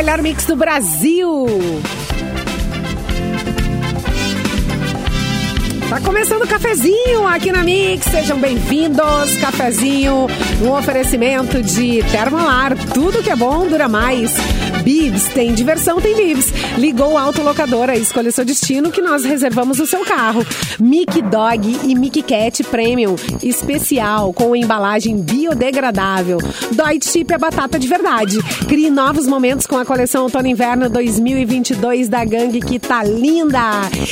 melhor mix do Brasil. Tá começando o cafezinho aqui na Mix, sejam bem-vindos. Cafezinho, um oferecimento de Termolar, tudo que é bom dura mais. Bibs, tem diversão, tem Bibs. Ligou a autolocadora, escolha seu destino que nós reservamos o seu carro. Mickey Dog e Mickey Cat Premium, especial, com embalagem biodegradável. Dói Chip é batata de verdade. Crie novos momentos com a coleção Outono Inverno 2022 da Gangue, que tá linda.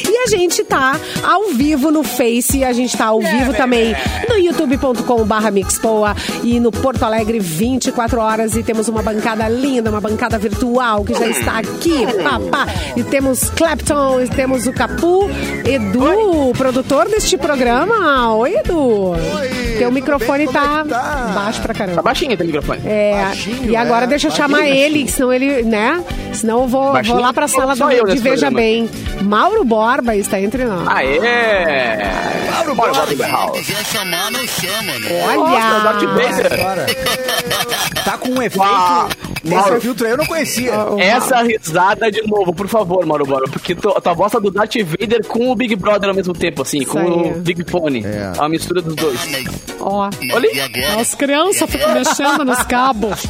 E a gente tá ao vivo no Face, a gente tá ao vivo também no youtube.com barra Mixpoa e no Porto Alegre 24 horas e temos uma bancada linda, uma bancada virtual que já está aqui, papá. E temos Clapton, e temos o Capu, Edu, produtor deste programa. Oi, Edu. Oi, Teu microfone bem? Tá, é que tá? baixo pra Tá caramba. baixinho teu microfone. É, Baixinho, e agora é, deixa eu baixinho, chamar baixinho. ele, senão ele, né? Senão eu vou, Baixinho? vou lá pra sala do, eu de Veja programa. Bem. Mauro Borba está entre nós. Aê! Bora, bora, bora, bora, house. chamar, não chama, né? Nossa, Darth Olha! Vader. Agora. Tá com um efeito. Ah, Esse Mauro. filtro aí eu não conhecia. Essa risada de novo, por favor, Mauro Bora. Porque tu, tua voz tá do Darth Vader com o Big Brother ao mesmo tempo, assim, com o Big Fone. É. A mistura dos dois. Ó, Olha as crianças ficam mexendo nos cabos.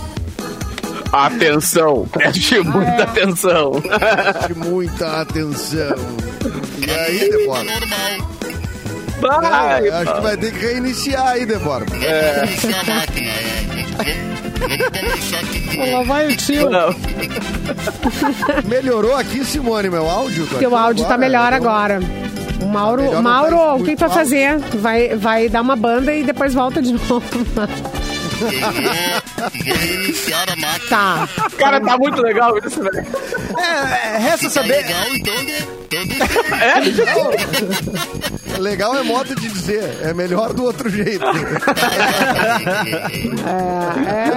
Atenção, preste muita atenção. Preste muita atenção. E aí? Normal. Vai, Eu acho que vai ter que reiniciar aí, Débora. Iniciar a máquina. É. Lá vai o tio. não. Melhorou aqui, Simone, meu áudio? Teu áudio tá agora, melhor eu- agora. O Mauro, Melhor não Mauro, tá o que tu vai fazer? Vai, vai dar uma banda e depois volta de novo. Tá. Cara, tá muito legal isso, velho. É, é, resta Tá saber. legal, então, né? É legal é modo de dizer. É melhor do outro jeito.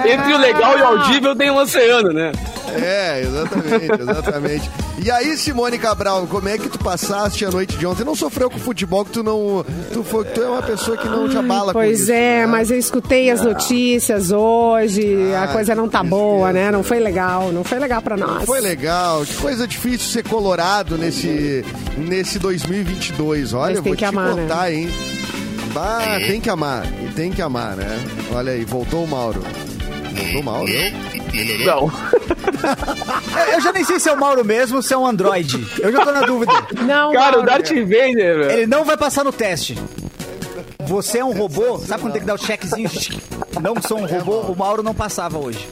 Entre o legal e o audível tem um oceano, né? É, exatamente, exatamente. E aí, Simone Cabral, como é que tu passaste a noite de ontem? Não sofreu com futebol, que tu não. Tu, foi, tu é uma pessoa que não te abala com Pois é, né? mas eu escutei as notícias hoje, a Ah, coisa não tá boa, né? Não foi legal, não foi legal pra nós. Foi legal, que coisa difícil ser colorado nesse, nesse 2022. Olha, Mas eu tem vou que te amar, contar, hein? Bah, tem que amar, e tem que amar, né? Olha aí, voltou o Mauro. Voltou o Mauro? melhorou? Não. É, Eu já nem sei se é o Mauro mesmo ou se é um Android. Eu já tô na dúvida. Não, Cara, o Mauro. Darth Vader, velho. Ele não vai passar no teste. Você é um robô? Sabe quando tem que dar o checkzinho? Não sou um robô, o Mauro não passava hoje.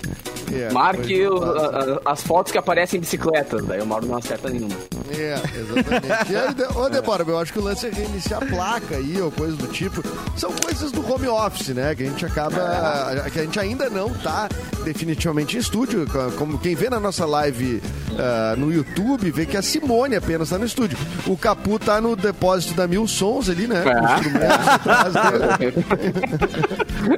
É, Marque pois o- a- a- as fotos que aparecem em bicicletas, daí o Mauro não acerta nenhuma. É, exatamente. E aí, De- Ô, Débora, eu acho que o lance é reiniciar a placa aí, ou coisa do tipo. São coisas do home office, né? Que a gente acaba. Que a gente ainda não tá definitivamente em estúdio. Co- Como quem vê na nossa live ah, no YouTube, vê que a Simone apenas tá no estúdio. O Capu tá no depósito da Mil Sons ali, né? É.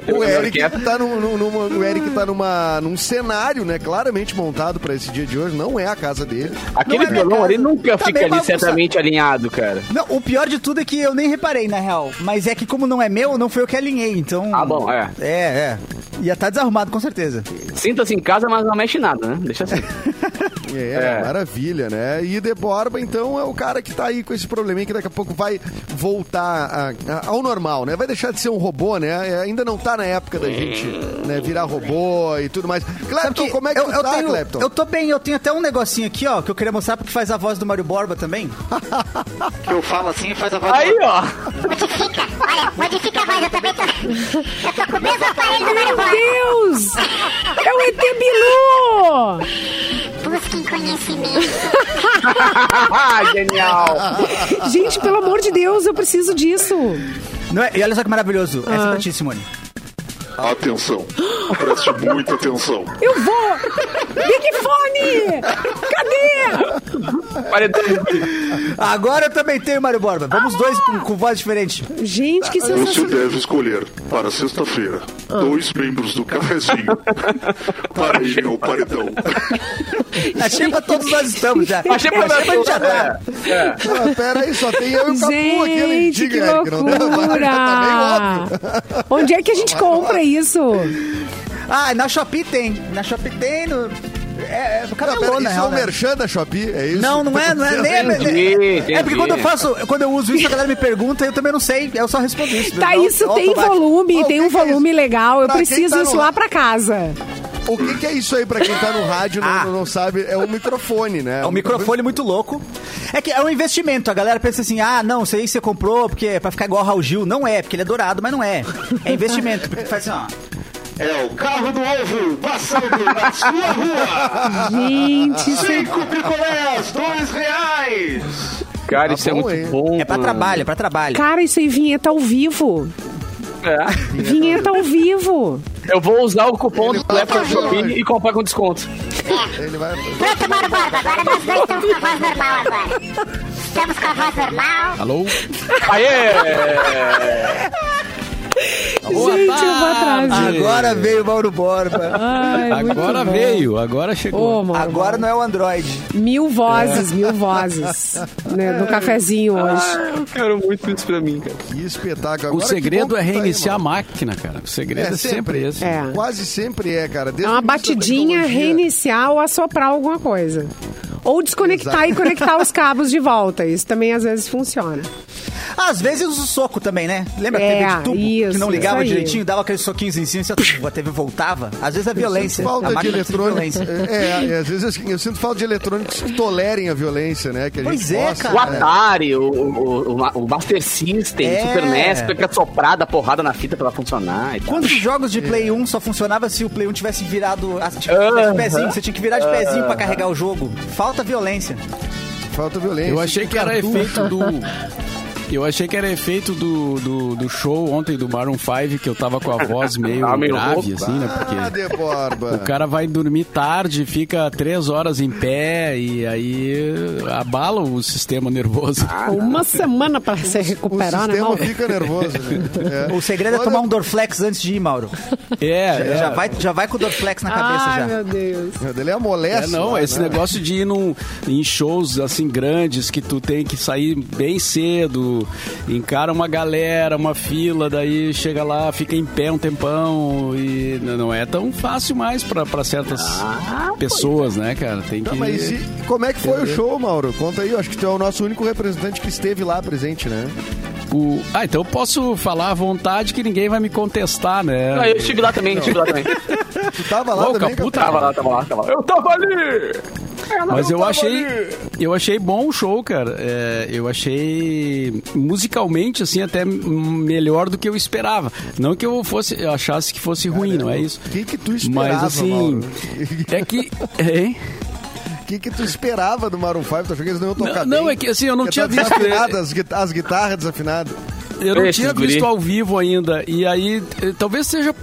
O Eric tá, numa- o Eric tá numa, num cenário, né? Claramente montado pra esse dia de hoje. Não é a casa dele. Aquele é violão ali nunca Tá fica ali certamente alinhado, cara. Não, o pior de tudo é que eu nem reparei, na real. Mas é que como não é meu, não foi eu que alinhei, então... Ah, bom, é. É, é. Ia estar desarrumado, com certeza. Sinta-se em casa, mas não mexe nada, né? Deixa assim. É, É. maravilha, né? E De Borba, então, é o cara que tá aí com esse probleminha que daqui a pouco vai voltar a- a- ao normal, né? Vai deixar de ser um robô, né? É, ainda não tá na época da gente né, virar robô e tudo mais. Clepton, que como é que eu, tu eu tá, tenho, Clepton? Eu tô bem, eu tenho até um negocinho aqui, ó, que eu queria mostrar porque faz a voz do Mário Borba também. que eu falo assim e faz a voz Aí, ó. Modifica, olha, modifica a voz, eu também tô. Eu tô com o mesmo aparelho do Mário Borba. Deus! É o ET Bilu! Busquem conhecimento. Genial. Gente, pelo amor de Deus, eu preciso disso. Não é? E olha só que maravilhoso. Essa é Ah. pra ti, Simone. Atenção, preste muita atenção. Eu vou! Big Fone! Cadê? Agora eu também tenho, Mário Borba. Vamos dois com, com voz diferente. Gente, que Você sensacional. deve escolher para sexta-feira dois membros do cafezinho para ir ao paredão. Achei pra todos nós estamos já. Achei pra Achei pra gente já tá. Ah, pera aí, só tem eu e o Capu aqui, Gente, que não dá- loucura! Tá meio óbvio. Onde é que a gente compra isso? Ah, na Shopee tem. Na Shopee tem. No... É, é Não, pera, isso é um né? merchan da Shopee, é isso? Não, não é, não é nem. É, Entendi, é, entendi. é porque quando eu faço, quando eu uso isso, a galera me pergunta, eu também não sei, eu só respondo isso. Tá, Não, isso não tem automático. volume, Ó, o tem um é volume legal. Eu Pra preciso tá isso no- lá pra casa. O que, que é isso aí pra quem tá no rádio e não, Ah. não sabe? É um microfone, né? É um microfone muito louco. É que é um investimento. A galera pensa assim: ah, não, isso aí você comprou porque é pra ficar igual o Raul Gil. Não é, porque ele é dourado, mas não é. É investimento. Porque faz assim, ó. É o carro do ovo passando na sua rua. Gente, isso é... Cinco picolés, dois reais. Cara, isso é bom, muito hein? bom. É pra trabalho, é pra trabalho. Cara, isso aí vinheta ao vivo. É. Vinheta ao vivo. Eu vou usar o cupom Ele do fazer Shopping e comprar com desconto. Ele vai... Pronto, Mauro Borba. Agora nós dois estamos com a voz normal agora. Estamos com a voz normal. Alô? Aê! Gente, eu vou atrás. disso. Agora veio o Mauro Borba. Ai, Agora bom. veio, agora chegou. Ô, Mauro, Agora não é o Android. Mil vozes, mil vozes. Né, no cafezinho hoje. Eu quero muito isso pra mim, cara. Que espetáculo. o Agora, segredo que bom é que tá aí, reiniciar a máquina, cara. O segredo é, É sempre, sempre. esse. É. Quase sempre é, cara. É Desde uma o início da batidinha, reiniciar ou assoprar alguma coisa. Ou desconectar Exato. e conectar os cabos de volta. Isso também às vezes funciona. Às vezes usa o soco também, né? Lembra a É, TV de tubo isso, que não ligava direitinho, dava aqueles soquinhos em cima e a TV voltava? Às vezes é violência. Falta a de eletrônicos. violência. É, é, às vezes eu, eu sinto falta de eletrônicos que tolerem a violência, né? Que a Pois gente é, possa, cara. O? Atari, o, o, o- Master System, É. Super NES, fica soprada, porrada na fita pra ela funcionar e tal. Quantos jogos de Play 1 só funcionava se o Play 1 tivesse virado ah, tivesse de Aham. pezinho? Você tinha que virar de pezinho pra carregar o jogo. Falta violência. Falta violência. Eu achei que era efeito do. Eu achei que era efeito do, do, do show ontem do Maroon 5, que eu tava com a voz meio, Ah, meio grave, assim, né? Porque. Ah, de Borba. O cara vai dormir tarde, fica três horas em pé e aí abala o sistema nervoso. Uma semana pra se recuperar, o né, sistema Mauro? fica nervoso. Né? É. O segredo é Olha, tomar um Dorflex antes de ir, Mauro. É, é. Já, vai, já vai com o Dorflex na cabeça Ai, já. meu Deus. Ele é amolece. É, não, lá, esse né? negócio de ir num, em shows assim grandes que tu tem que sair bem cedo, encara uma galera, uma fila, daí chega lá, fica em pé um tempão e não é tão fácil mais pra pra certas pessoas, né, cara? Tem que. Não, mas e como é que foi o show, Mauro? Conta aí, eu acho que tu é o nosso único representante que esteve lá presente, né? O- Ah, então eu posso falar à vontade que ninguém vai me contestar, né? Ah, eu estive lá também, estive lá também. Tu tava lá Ô, também, Capu? Tava lá, tava lá, tava lá. Eu tava ali! Mas eu achei, ali. eu achei bom o show, cara. É, eu achei musicalmente assim até melhor do que eu esperava. Não que eu fosse, eu achasse que fosse ruim, não é isso. O que que tu esperava, Mas assim, Mauro? é que, hein? O que que tu esperava do Maroon 5? Tu achou que eles não iam tocar Não, não, bem? é que, assim, eu não Porque tinha tá visto- as, as guitarras desafinadas. Eu não Esses tinha guri. visto ao vivo ainda. E aí, eh, talvez seja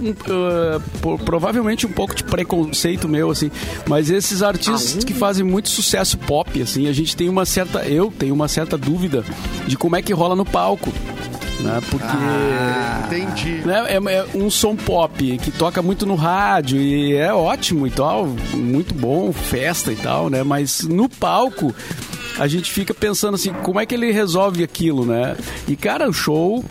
po- provavelmente um pouco de preconceito meu, assim. Mas esses artistas que fazem muito sucesso pop, assim, a gente tem uma certa. Eu tenho uma certa dúvida de como é que rola no palco. Né? Porque. Entendi. né, é, é um som pop que toca muito no rádio e é ótimo e tal, muito bom, festa e tal, né? Mas no palco a gente fica pensando assim, como é que ele resolve aquilo, né? E cara, o show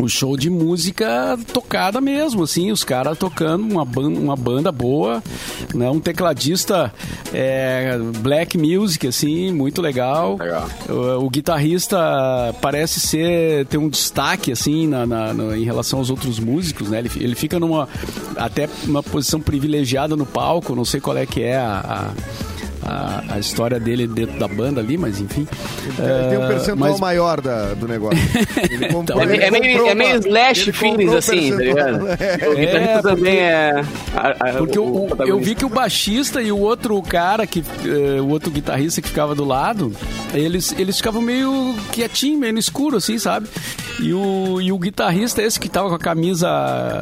o show de música tocada mesmo, assim, os caras tocando uma banda, uma banda boa, né? Um tecladista é, black music, assim, muito legal. Legal. O, o guitarrista parece ser ter um destaque, assim, na, na- na- em relação aos outros músicos, né? Ele, ele fica numa até uma posição privilegiada no palco, não sei qual é que é a, a a, a história dele dentro da banda ali, mas enfim. Ele tem um É, percentual mas- maior da- do negócio. Ele comprou- É, meio- ele é meio, comprou é meio uma- slash um assim, tá ligado? É. O guitarrista É, porque- também é. a- a- Porque o- o- eu vi que o baixista e o outro cara, que, eh, o outro guitarrista que ficava do lado, eles, eles ficavam meio quietinho, meio no escuro, assim, sabe? E o, e o guitarrista, esse que tava com a camisa,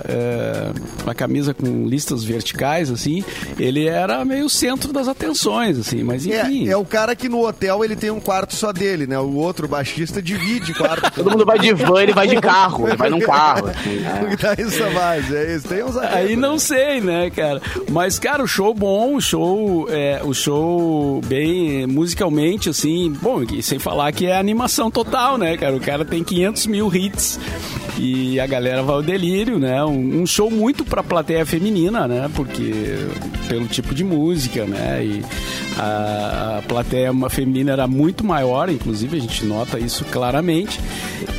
eh, a camisa com listas verticais, assim, ele era meio o centro das atenções, assim, mas enfim. É, é o cara que no hotel ele tem um quarto só dele, né? O outro baixista divide quarto. Todo mundo vai de van, ele vai de carro, ele vai num carro. assim, né? O guitarrista mais, é isso. Tem uns Aí não sei, né, cara? Mas, cara, o show bom, o show, é, o show bem musicalmente, assim, bom, e sem falar que é animação total, né, cara? O cara tem 500 mil hits E a galera vai ao delírio, né? Um, um show muito pra plateia feminina, né? Porque pelo tipo de música, né? E a, a plateia feminina era muito maior, inclusive a gente nota isso claramente.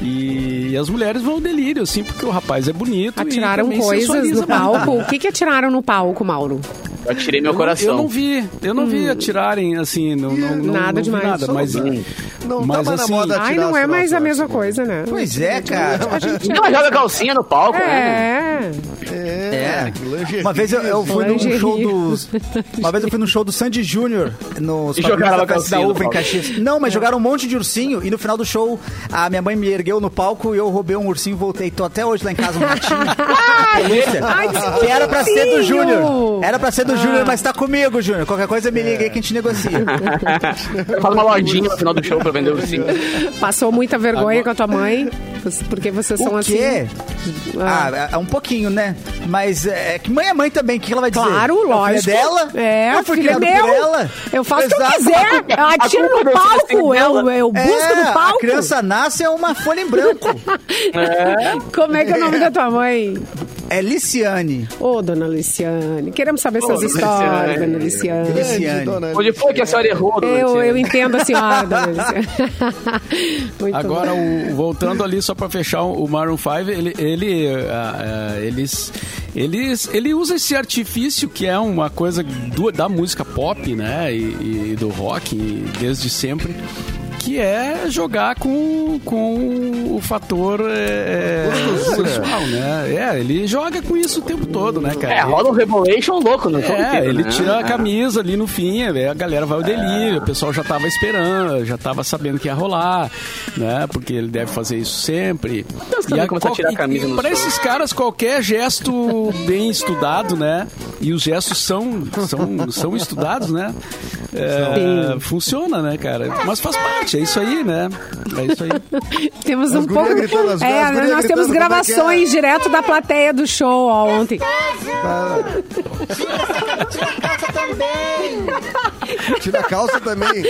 E, as mulheres vão ao delírio, assim, porque o rapaz é bonito. e Atiraram coisas no palco. O que que atiraram no palco, Mauro? Eu tirei meu Eu não- coração. Eu não vi, eu não vi atirarem assim, não, não, não, Nada não demais. nada, mas, não- Não mas assim, na moda Ai, não é mais a mesma coisa, né? Pois é, cara. A gente... Ela joga calcinha no palco, né? É. É, É. Uma vez eu, eu fui num show dos. Uma vez eu fui num show do Sandy Júnior nos E jogaram da da calcinha no Uva em. Caxias. Não, mas jogaram um monte de ursinho e no final do show a minha mãe me ergueu no palco e eu roubei um ursinho e voltei. Tô até hoje lá em casa um ratinho. Ai, que era pra ser do. Júnior. Era pra ser do Júnior, mas tá comigo, Júnior. Qualquer coisa me liga aí que a gente negocia. Faz uma lojinha no final do show pra vender ursinho. Passou muita vergonha com a tua mãe? Porque vocês são O assim. quê? Ah. Ah, é um pouquinho, né? Mas é que mãe é mãe também, o que ela vai dizer? Claro, É lógico. dela? É, eu fui é criado meu. por ela. Eu faço o que eu quiser. Eu atiro no palco. Eu, eu busco É, no palco. A criança nasce é uma folha em branco. Como é que é o nome da tua mãe? É Liciane. Ô, dona Luciane. Queremos saber essas dona histórias, Luciane. dona Luciane. dona Onde foi que a senhora errou, dona Eu, Luciane? eu entendo a senhora, dona Luciane. Muito Agora, o- voltando ali só pra fechar o Maroon 5, ele, ele, ah, ah, eles, eles, ele usa esse artifício que é uma coisa do- da música pop, né, e, e do rock desde sempre. Que é jogar com, com o fator é, sexual, né? É, ele joga com isso o tempo todo, né, cara? É, rola um Revolution louco no show É, inteiro, ele né? tira a camisa ali no fim, a galera vai ao É. delírio, o pessoal já tava esperando, já tava sabendo que ia rolar, né? Porque ele deve fazer isso sempre. Deus, também começar a tirar a camisa para show. esses caras, qualquer gesto bem estudado, né? E os gestos são, são, são estudados, né? É, funciona, né, cara? Mas faz parte, é isso aí, né? É isso aí. Temos As um pouco. gritando, as- é, as nós temos é que gravações direto da plateia do show ó, ontem. Tira a calça também.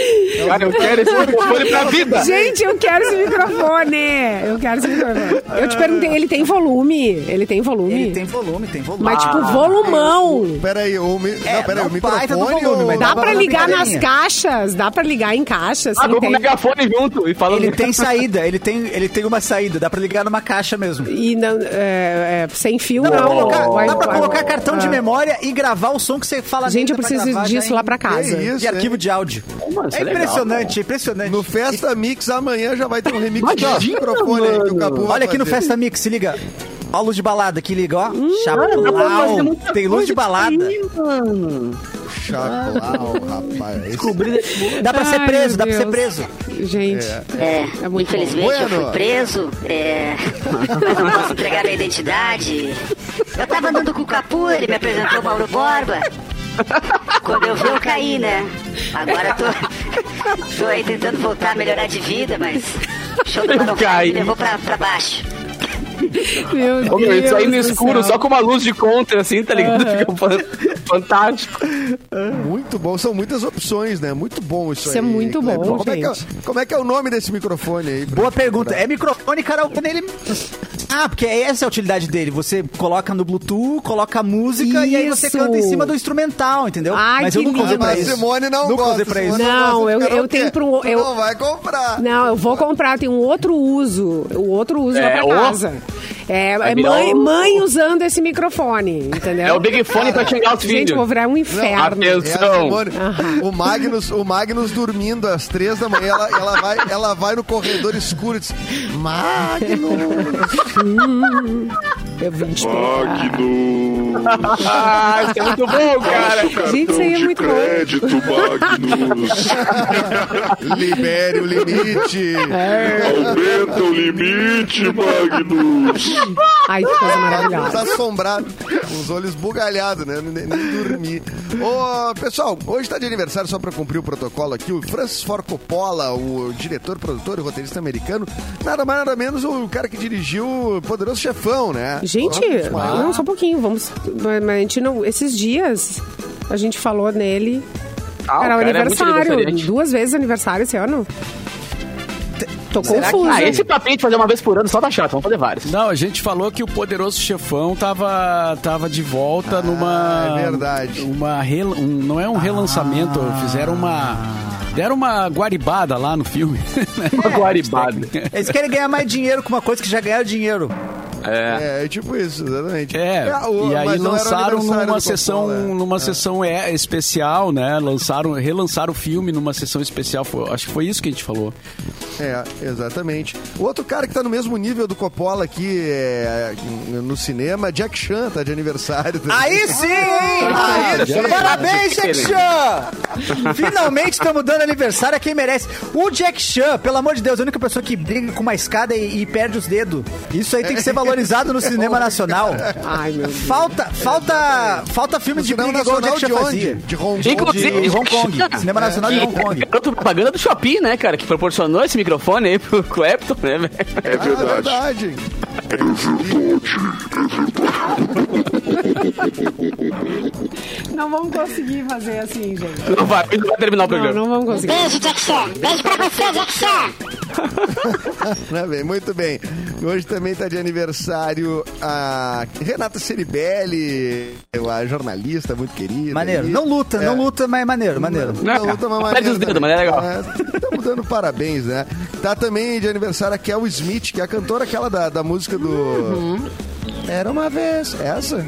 Cara, eu quero esse microfone pra vida. Gente, eu quero esse microfone. Eu quero esse microfone. Eu te perguntei, ele tem volume? Ele tem volume? Ele tem volume, tem volume. Mas, tipo, volumão. Peraí, o, mi... É, não, peraí, não o microfone... volume, ou- Dá pra ligar nas caixas? Dá pra ligar em caixas? Ah, vou com o tem- megafone junto e falando. Ele tem saída, ele tem, ele tem uma saída, dá pra ligar numa caixa mesmo. E não, é, é, sem fio, Dá pra não. colocar, Vai- dá pra vai- colocar cartão de ah. memória e gravar o som que você fala Gente, eu pra preciso disso lá pra casa. Que isso, De arquivo hein? de áudio. é é legal, impressionante, é impressionante. No Festa Mix amanhã já vai ter um remix Imagina, de microfone aí que o. Capu Olha aqui no. Festa Mix, se liga. Ó a luz de balada aqui, liga, ó. Chaplau. muita Tem luz de balada. Chaplau, rapaz. Descobri Dá pra ser Ai, preso, meu dá pra ser preso. Gente, É, É muito infelizmente eu Bueno. fui preso, é, mas não posso entregar minha identidade. Eu tava andando com o Capu, ele me apresentou o Mauro Borba. Quando eu vi, eu caí, né? Agora eu tô, tô aí tentando voltar a melhorar de vida, mas o show do Eu me levou pra, pra baixo. meu Deus isso aí no do escuro, céu. só com uma luz de contra, assim, tá ligado? Fica fan- fantástico. Muito bom, são muitas opções, né? Muito bom isso, Isso aí. é muito bom, como É que é, gente. como é que é o nome desse microfone aí? Boa pergunta. É microfone karaokê nele. Ah, porque essa é a utilidade dele. Você coloca no Bluetooth, coloca a música e aí você Isso. canta em cima do instrumental, entendeu? Ai, Mas que eu nunca usei pra Mas isso. Simone não nunca gosta. pra isso. Simone Não, gosta eu- eu tenho pro- Tu eu- não vai comprar. Não, eu vou comprar, tem um outro uso. O outro uso É, pra o- casa. É, é mãe, o- mãe usando esse microfone, entendeu? É o Big Fone pra xingar os Gente, filhos. vou virar um inferno. É a Atenção. Simone. O Magnus, o Magnus dormindo às três da manhã, ela, ela, vai, ela vai no corredor escuro e diz: Magnus! Eu vim te Magnus. Ah, isso é muito bom, cara. Gente, isso aí é muito bom. crédito, Magnus. Libere o limite! Aumenta o limite, Magnus. Ai, que coisa maravilhosa. Tá assombrado, com os olhos bugalhados, né? Nem, nem dormi. Ô, pessoal, hoje tá de aniversário, só pra cumprir o protocolo aqui, o Francis Ford Coppola, o diretor, produtor e roteirista americano, nada mais nada menos o cara que dirigiu o Poderoso Chefão, né? Gente, Vamos- não, só um pouquinho, vamos. Mas a gente não. Esses dias a gente falou nele. Ah, Era o cara é aniversário. aniversariante. duas vezes aniversário esse ano. Tô Será que- confusa. Ah, esse papinho de fazer uma vez por ano só tá chato, vamos fazer vários. Não, a gente falou que o Poderoso Chefão tava, tava de volta numa. é verdade. Uma rel- um- não é um relançamento, fizeram uma. Deram uma guaribada lá no filme. Uma guaribada. Eles querem ganhar mais dinheiro com uma coisa que já ganharam dinheiro. É. É, é tipo isso, exatamente. É, o- e aí lançaram numa sessão, Coppola, é. numa sessão é, especial, né? Lançaram, relançaram o filme numa sessão especial. Foi- acho que foi isso que a gente falou. É, exatamente. O outro cara que tá no mesmo nível do Coppola aqui é, no cinema, Jack Chan, tá de aniversário. também. Aí sim, hein? Aí sim. Parabéns, Jack Chan! Finalmente estamos dando aniversário a quem merece. O Jack Chan, pelo amor de Deus, é a única pessoa que briga com uma escada e, e perde os dedos. Isso aí tem que ser valorizado no cinema nacional. Ai, meu Deus. Falta, falta, falta filme No de cinema nacional de onde? fazia. De Hong Kong. Inclusive, De Hong Kong. Cinema Nacional de Hong Kong. Garoto propaganda do Shopping, né, cara? Que proporcionou esse microfone aí pro Clapton, né, velho? É Ah, verdade. verdade. Não vamos conseguir fazer assim, gente. Não vai, não vai terminar o Não, programa. não vamos conseguir. Beijo, Jack Chan. Beijo pra você, Jack Chan. Né, bem? Bem. Hoje também tá de aniversário a Renata Ceribelli, a jornalista muito querida. Maneiro. aí. Não luta, É. não luta, mas é maneiro, maneiro. Não, luta, mas Perde os maneiro dedos, mas é legal. Estamos dando parabéns, né? Tá também de aniversário a Kel Smith, que é a cantora aquela da, da música do... Uhum. Era uma vez, essa?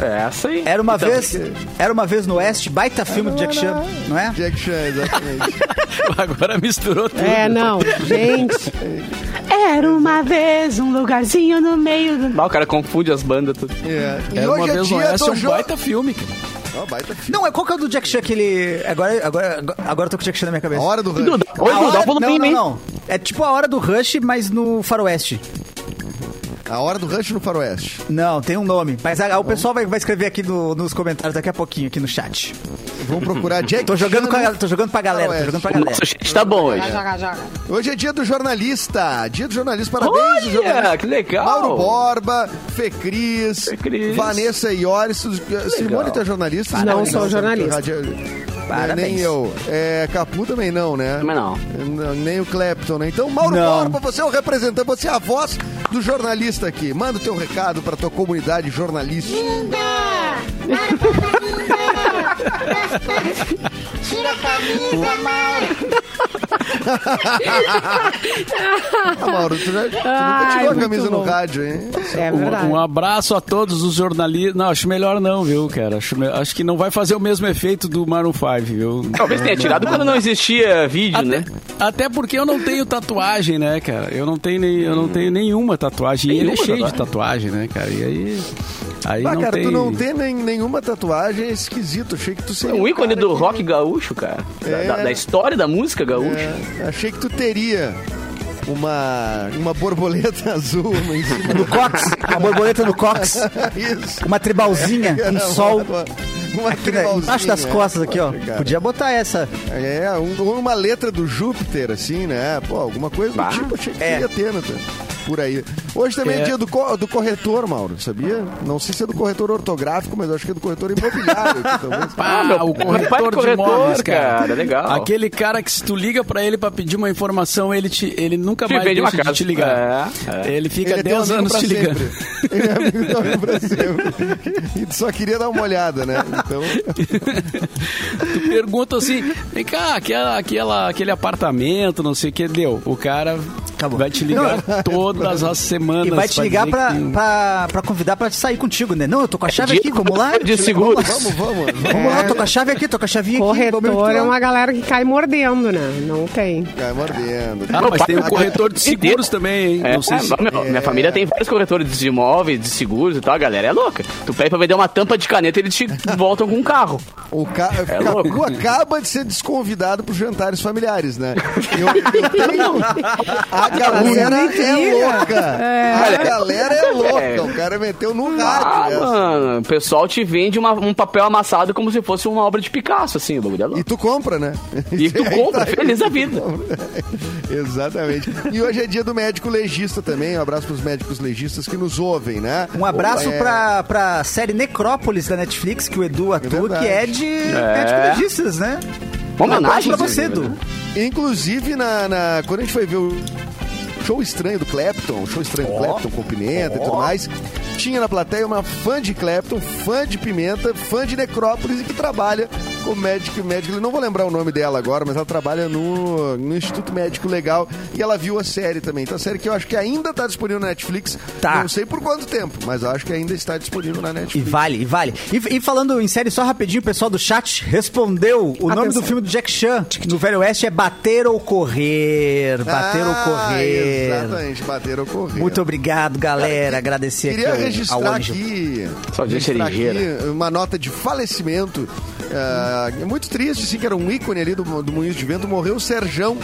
É essa aí. Era uma Então, vez, era uma vez no Oeste, baita filme do Jack Chan, não é? Jack Chan, exatamente. Agora misturou tudo. É, não, gente. Era uma vez um lugarzinho no meio do. Ah, o cara confunde as bandas tudo. É. E Era uma hoje é vez dia é do um jogo... baita filme, cara. Filme. Não, é qual que é o do Jack Chan que ele... Agora, agora, agora eu tô com o Jack Chan na minha A cabeça. hora do rush. Oi, A dá o volume não, não, não. É tipo a hora do Rush, mas no faroeste. A hora do rush no faroeste. Não, tem um nome. Mas a- a- o pessoal vai, vai escrever aqui no- nos comentários daqui a pouquinho, aqui no chat. Vamos procurar Jack Tô jogando, com a, tô jogando pra galera, tô jogando pra galera. Nossa, chat tá bom hoje. Joga, joga. Hoje é dia do jornalista. Dia do jornalista. Parabéns, Olha, jornalista. que legal. Mauro Borba, Fê Cris, Fê Cris. Vanessa Iores. Simone, tu é jornalista? Não Simone, sou jornalista. Parabéns. Nem eu. É, Capu também não, né? Também não. Nem o Clapton, né? Então, Mauro Não. Borba, você é o representante, você é a voz do jornalista aqui. Manda o teu recado pra tua comunidade jornalística. Tira a camisa, Mauro. Ah, Mauro, tu, já, tu nunca Ai, tirou a camisa no rádio, hein? É verdade. Um, um abraço a todos os jornalistas. Não, acho melhor não, viu, cara? Acho, me- acho que não vai fazer o mesmo efeito do Maroon 5, viu? Talvez tenha tirado quando não existia vídeo, Até, né? até porque eu não tenho tatuagem, né, cara? Eu não tenho, nem, eu não tenho nenhuma tatuagem. E ele é cheio de tatuagem? tatuagem, né, cara? E aí. Aí Ah, não cara, tem. tu não tem nem- nenhuma tatuagem, é esquisito. Achei que tu seria. Um ícone do que- rock gaúcho, cara. Da, É. da- da história da música gaúcha. É, achei que tu teria uma, uma borboleta azul em cima No Cox, a borboleta no Cox, Isso. uma tribalzinha, um Não, sol. Uma, uma Aqui, né, tribalzinha, embaixo das costas aqui, ó. Cara. Podia botar essa. É, um- uma letra do Júpiter, assim, né? Pô, alguma coisa do Bah. tipo, achei que É. ia ter, né? Por aí. Hoje também é, É. dia do, co- do corretor, Mauro, sabia? Não sei se é do corretor ortográfico, mas eu acho que é do corretor imobiliário. aqui. Ah, meu- o corretor, é de corretor, imóveis, cara. cara, legal. Aquele cara que se tu liga pra ele pra pedir uma informação, ele, te, ele nunca Te mais vende uma deixa de casa. te ligar. É, Ele fica Ele é teu 10 amigo anos te ligando. sempre. Ele é amigo pra sempre. E tu só queria dar uma olhada, né? Então, Tu pergunta assim, vem cá, aquela, aquela, aquele apartamento, não sei o que, deu. O cara Acabou. vai te ligar todas as semanas. E vai te ligar pra, que- pra, pra convidar pra te sair contigo, né? Não, eu tô com a chave aqui, vamos lá? De seguros. vamos, vamos. Vamos lá, tô com a chave aqui, tô com a chavinha aqui. vamos Corretor é uma galera que cai mordendo, né? Não tem. Cai mordendo. Ah, mas tem o corretor de seguros também, hein? É, não sei se... meu, Minha família tem vários corretores de imóveis, de seguros e tal. A galera é louca. Tu pede pra vender uma tampa de caneta e eles te voltam com um carro. O ca... É Capu louco. acaba de ser desconvidado para jantares familiares, né? Eu, eu tenho... A galera é louca. A galera é louca. O cara meteu no Ah, rádio. essa. mano, o pessoal te vende uma- um papel amassado como se fosse uma obra de Picasso, assim, o bagulho é louco. E tu compra, né? E tu compra, tá- feliz da vida. Exatamente. E hoje é dia do médico legista também. Um abraço pros médicos legistas que nos ouvem, né? Um abraço É, pra, pra série Necrópolis da Netflix, que o Edu atua, verdade. que é de É. médico legistas, né? Uma homenagem pra você, inclusive, Edu. né? Inclusive, na, na- quando a gente foi ver o show estranho do Clapton, show estranho do Clapton com pimenta e tudo mais, tinha na plateia uma fã de Clapton, fã de pimenta, fã de necrópolis e que trabalha com médico médico. Não vou lembrar o nome dela agora, mas ela trabalha no, no Instituto Médico Legal e ela viu a série também. Então, a série que eu acho que ainda está disponível na Netflix. Tá. Não sei por quanto tempo, mas eu acho que ainda está disponível na E Netflix. vale, e vale. E, e falando em série, só rapidinho, o pessoal do chat respondeu. O nome Atenção. do filme do Jack Chan no Velho Oeste é Bater ou Correr. Bater ou Ah, Correr. Exatamente, bater ou correr. Muito obrigado, galera. Agradecer Queria aqui ao- ao registrar Anjo. aqui, Só gente registrar ligeira. aqui uma nota de falecimento. ah, é muito triste, assim, que era um ícone ali do, do Moinhos de Vento. Morreu o Serjão.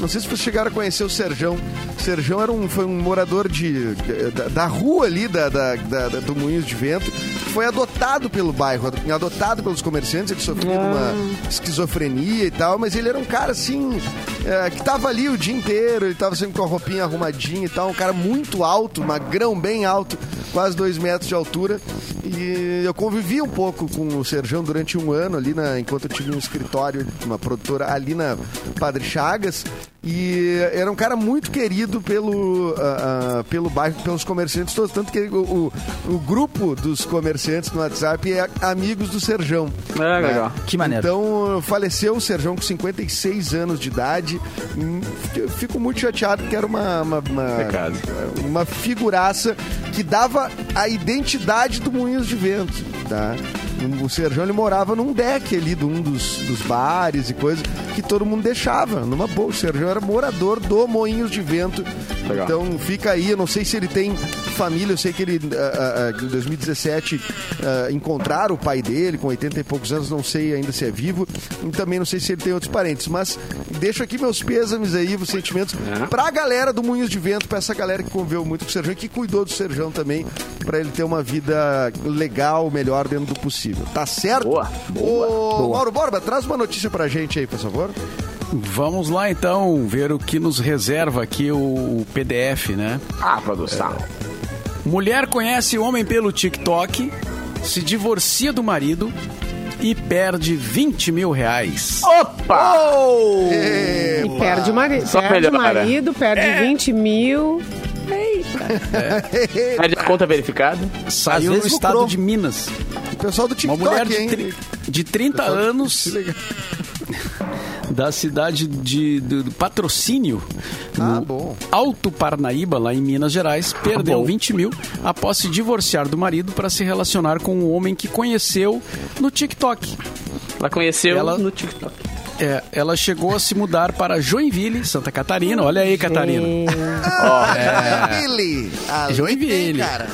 Não sei se vocês chegaram a conhecer o Serjão. O Serjão era um, foi um morador de, da, da rua ali da, da- da- do Moinhos de Vento. Foi adotado pelo bairro, adotado pelos comerciantes. Ele sofria de uma esquizofrenia e tal, mas ele era um cara assim, é, que tava ali o dia inteiro. Ele tava sempre com a roupinha arrumadinha e tal. Um cara muito alto, magrão, bem alto, quase dois metros de altura. E eu convivi um pouco com o Serjão durante um ano ali, na, enquanto eu tive um escritório, uma produtora ali na Padre Chagas. E era um cara muito querido pelo, ah, ah, pelo bairro, pelos comerciantes todos. Tanto que o, o, o grupo dos comerciantes no WhatsApp é Amigos do Serjão. É, né? legal. Que maneiro. Então, faleceu o Serjão com 56 anos de idade. Hum, eu Fico muito chateado porque era uma, uma, uma, uma figuraça que dava a identidade do Moinhos de Vento, tá? O Serjão, ele morava num deck ali de um dos, dos bares e coisas que todo mundo deixava, numa boa. O Serjão era morador do Moinhos de Vento. Legal. Então, fica aí. Eu não sei se ele tem família. Eu sei que ele, ah, ah, em 2017, ah, encontraram o pai dele com 80 e poucos anos. Não sei ainda se é vivo. E também não sei se ele tem outros parentes. Mas deixo aqui meus pêsames aí, os sentimentos É. pra galera do Moinhos de Vento, pra essa galera que conviveu muito com o Serjão e que cuidou do Serjão também, pra ele ter uma vida legal, melhor dentro do possível. Tá certo? Boa, Ô, Mauro Borba, traz uma notícia pra gente aí, por favor. Vamos lá então ver o que nos reserva aqui o, o PDF, né? Ah, produção. Mulher conhece homem pelo TikTok, se divorcia do marido e perde 20 mil reais. Opa! É, E perde o marido, Só perde o marido, perde 20 mil. Eita. Pede a conta verificada. Saiu no estado de Minas. O pessoal do Uma TikTok, mulher de, hein? tri- de 30 anos Que legal. da cidade de, de- do Patrocínio, Ah, no bom. Alto Parnaíba, lá em Minas Gerais, perdeu bom. 20 mil após se divorciar do marido para se relacionar com um homem que conheceu no TikTok. Ela conheceu Ela- no TikTok. É, ela chegou a se mudar para Joinville, Santa Catarina. Olha aí, Catarina. Joinville. Ali Joinville. tem, cara.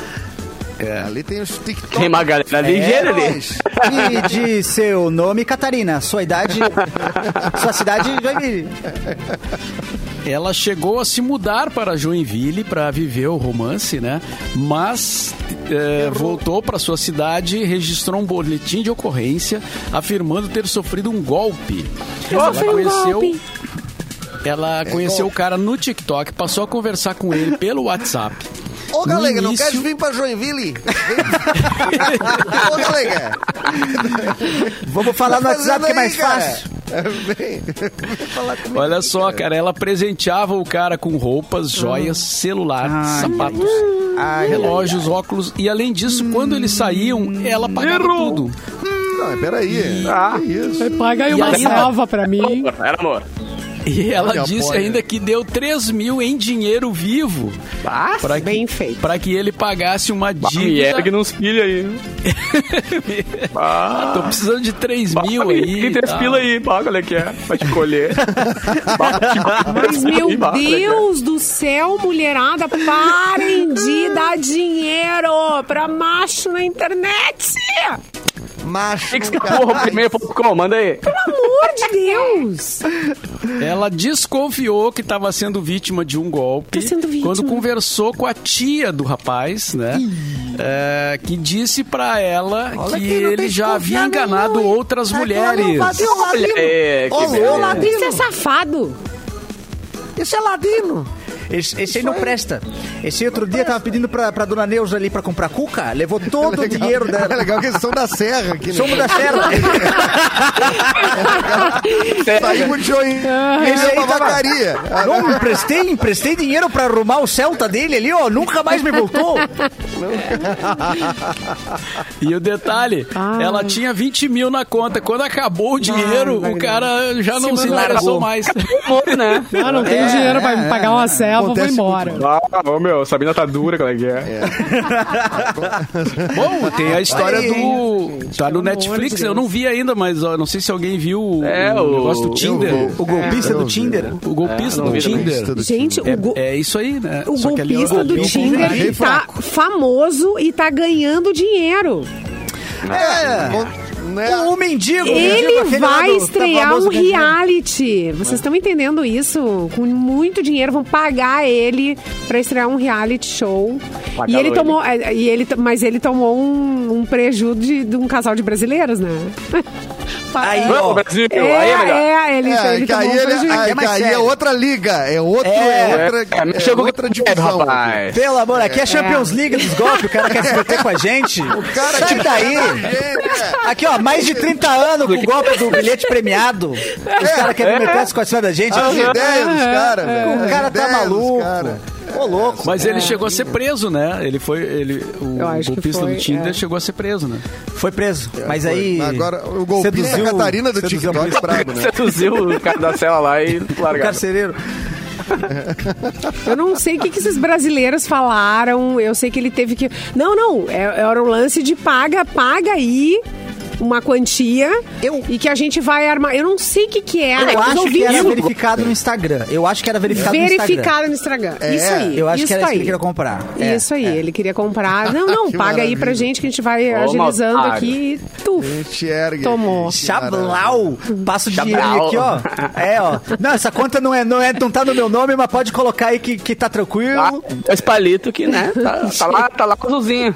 Ali tem os TikTok. Tem uma galera ligeira ali. E de seu nome, Catarina. Sua idade. sua cidade, Joinville. Ela chegou a se mudar para Joinville para viver o romance, né? Mas é, voltou para sua cidade e registrou um boletim de ocorrência afirmando ter sofrido um golpe. Ela Foi um conheceu, golpe. ela conheceu o cara no TikTok, passou a conversar com ele pelo WhatsApp. Ô, No galega, não início- queres vir pra Joinville? Ô, galega. Vamos falar no Tá WhatsApp que é mais aí, cara? fácil. Vem. Vem falar comigo. Olha só, cara, ela presenteava o cara com roupas, joias, celular, Ai, sapatos, Ai, relógios, óculos e além disso, quando eles saíam, ela pagava Errou. tudo. Não, peraí. Ah. Que isso? Paga aí E uma salva pra mim. Era amor. E ela Olha, disse apoia. ainda que deu 3 mil em dinheiro vivo Ah, para que, Bem feito. pra que ele pagasse uma me dívida. ergue nos pilha aí. Tô precisando de 3 mil aí. Tem três tá? pila aí, paga, olha que é, pra te colher. Mas, meu Bah, é. Deus do céu, mulherada, parem de dar dinheiro pra macho na internet. Macho. Tem que porra primeiro.com, manda aí. Pelo amor de Deus. Ela desconfiou que estava sendo vítima de um golpe Tá sendo vítima. quando conversou com a tia do rapaz, né? É, que disse pra ela Olha que ele já havia enganado nenhum, outras Tá mulheres. Olha Ladino. aí, que Ladino. Isso é safado. Isso é ladino. Esse, esse aí não presta. Esse aí outro dia tava pedindo pra, pra dona Neuza ali pra comprar cuca, levou todo o dinheiro É dela. legal que eles são da serra aqui, né? Somos da Serra. Saímos de Joinville Esse aí pra tava-. Não, emprestei, emprestei dinheiro pra arrumar o Celta dele ali, ó. Nunca mais me voltou. E o detalhe, Ah. ela tinha 20 mil na conta. Quando acabou o dinheiro, vai o cara já não se interessou mais. Humor, né? Ah, não tenho dinheiro pra me pagar uma selva, vou Acontece embora. Ah, ô meu, Sabina tá dura, qual é que é? Bom, tem a história Aí, do. Tá no Netflix, eu não vi ainda, mas ó, não sei se alguém viu o, É, o o- negócio do Tinder. O golpista eu do vi. Tinder. O golpista É, do. Tinder. Gente, o, go- É, é isso aí, né? o Só que ali é golpista do golpista Tinder tá famoso e tá ganhando dinheiro. É. Né? O mendigo. o mendigo, Ele lá vai do- estrear um reality. Vocês estão entendendo isso? Com muito dinheiro, vão pagar ele pra estrear um reality show. Pagar E ele ele. tomou, é, e ele, mas ele tomou um, um prejuízo de, de um casal de brasileiros, né? Aí, Vamos. Brasil! É, aí é melhor. é, ele, É, ele aí, um ele, aí, é mais que aí é outra liga, é, outro, É, é, outra, É, é chegou outra divisão. rapaz. Pelo amor, aqui é Champions League dos golpes, o cara quer se meter com a gente. O cara Sai daí. É, Aqui, ó, mais de 30 anos com o golpe do bilhete premiado. Os caras querem meter as coisas da gente. As ideias dos caras, velho. O cara tá maluco. Ô, louco. Mas ele chegou a ser preso, né? Ele foi. Ele, o golpista foi, do Tinder é. chegou a ser preso, né? Foi preso. Mas aí. Agora, o golpista seduziu- a Catarina do seduziu TikTok é brabo, né? Seduziu o cara da cela lá e O largaram. carcereiro. Eu não sei o que, que esses brasileiros falaram. Eu sei que ele teve que. Não, não. é- Era o lance de paga, paga aí uma quantia Eu- e que a gente vai armar. Eu não sei o que, que era. Eu Os acho que era verificado no Instagram. Eu acho que era verificado, no Instagram. verificado no Instagram. isso aí. Eu acho isso que era isso que aí. ele queria comprar. É, Isso aí, é. ele queria comprar. Não, não, paga aí pra maravilha. gente que a gente vai Ô, agilizando aqui e tuf. Tomou. Chablau! Passa o dinheiro aqui, ó. É, ó. Não, essa conta não, é, não, é, não tá no meu nome, mas pode colocar aí que, que tá tranquilo. Ah, dois palitos que, né? Tá, tá lá, tá lá com o Zuzinho.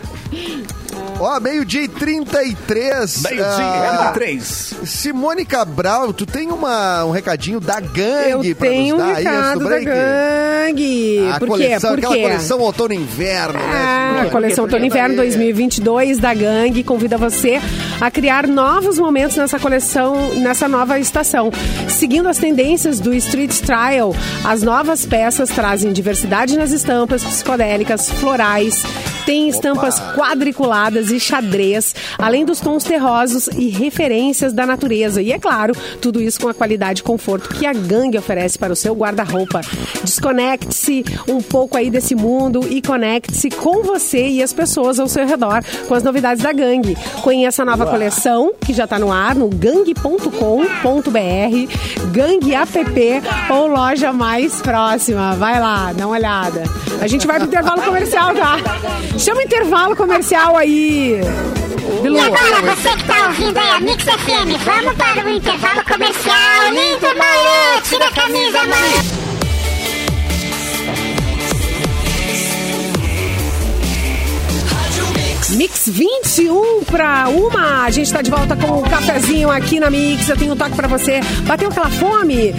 Ó, meio-dia e 33. ah, três. Simone Cabral, tu tem uma, um recadinho da gangue Eu pra tenho um nos dar aí antes recado do da gangue. A Por quê? coleção, Por aquela quê? coleção outono e inverno, Ah, né? a coleção Outono e Inverno Aí. 2022 da Gangue convida você a criar novos momentos nessa coleção, nessa nova estação. Seguindo as tendências do Street Style, as novas peças trazem diversidade nas estampas psicodélicas, florais, tem estampas quadriculadas e xadrez, além dos tons terrosos e referências da natureza. E é claro, tudo isso com a qualidade e conforto que a Gangue oferece para o seu guarda-roupa. Desconecte-se um pouco aí desse mundo e conecte-se com você e as pessoas ao seu redor com as novidades da Gangue. Conheça a nova coleção que já está no ar no gangue.com.br, Gangue app ou loja mais próxima. Vai lá, dá uma olhada. A gente vai pro intervalo comercial, tá? Chama o intervalo comercial aí. E agora você que tá ouvindo aí a Mix FM, vamos para o intervalo comercial. Lindo, mano! Tira a camisa, mano! Mix 21 para uma. A gente tá de volta com o cafezinho aqui na Mix. Eu tenho um toque para você. Bateu aquela fome?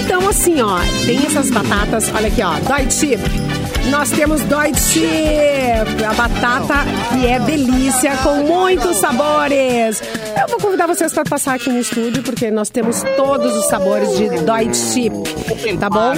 Então, assim, ó, tem essas batatas. Olha aqui, ó. Dói chip. Nós temos chip. A batata que é delícia, com muitos sabores. Eu vou convidar vocês para passar aqui no estúdio, porque nós temos todos os sabores de chip. Tá bom?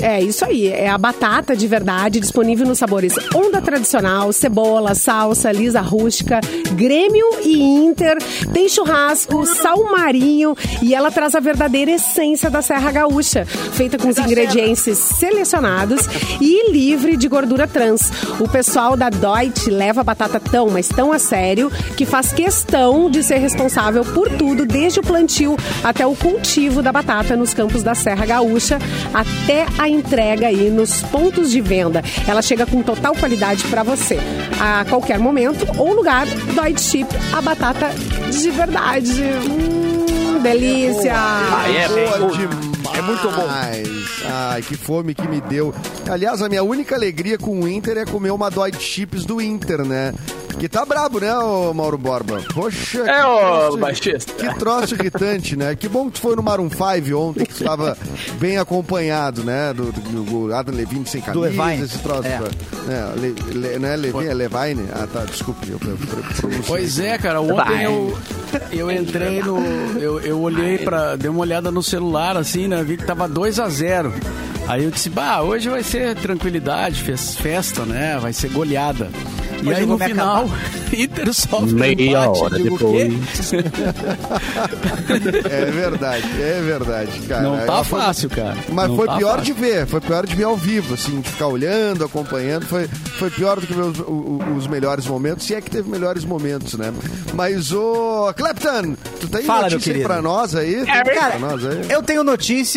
É isso aí, é a batata de verdade, disponível nos sabores onda tradicional, cebola, salsa, lisa rústica, Grêmio e Inter. Tem churrasco, sal marinho e ela traz a verdadeira essência da Serra Gaúcha, feita com os ingredientes selecionados e livre de gordura trans. O pessoal da Deutsche leva a batata tão, mas tão a sério, que faz questão de ser responsável por tudo, desde o plantio até o cultivo da batata nos campos da Serra Gaúcha, até a entrega aí nos pontos de venda. Ela chega com total qualidade para você. A qualquer momento ou lugar, Dói Chip, a batata de verdade. Hum, delícia! Aí é bem. É muito bom. Ai, que fome que me deu. Aliás, a minha única alegria com o Inter é comer uma Dói Chips do Inter, né? Que tá brabo, né, ô Mauro Borba? Poxa, É, que ô, baixista. Que troço irritante, né? Que bom que tu foi no Maroon 5 ontem, que tu estava bem acompanhado, né? Do, do, do Adam Levine sem camisa, Levine. esse troço. É. É, Le, Le- não é Levine, é Levine? Ah, tá, desculpe. Eu, eu, eu. Pois é, cara. Ontem eu, eu entrei no. Eu, eu olhei pra. Dei uma olhada no celular, assim, né? Vi que tava 2 a 0 Aí eu disse, bah, hoje vai ser tranquilidade, fes- festa, né? Vai ser goleada. E Hoje aí no final, Inter sofre um Meia empate. hora digo, depois. É verdade, é verdade, cara. Não tá foi- fácil, cara. Mas Não foi tá pior fácil. de ver, foi pior de ver ao vivo, assim, de ficar olhando, acompanhando, foi, foi pior do que ver os, os melhores momentos, se é que teve melhores momentos, né? Mas o Clapton, tu tem Fala, meu notícia aí querido. pra nós aí? Tem Cara, pra nós aí? eu tenho notícia.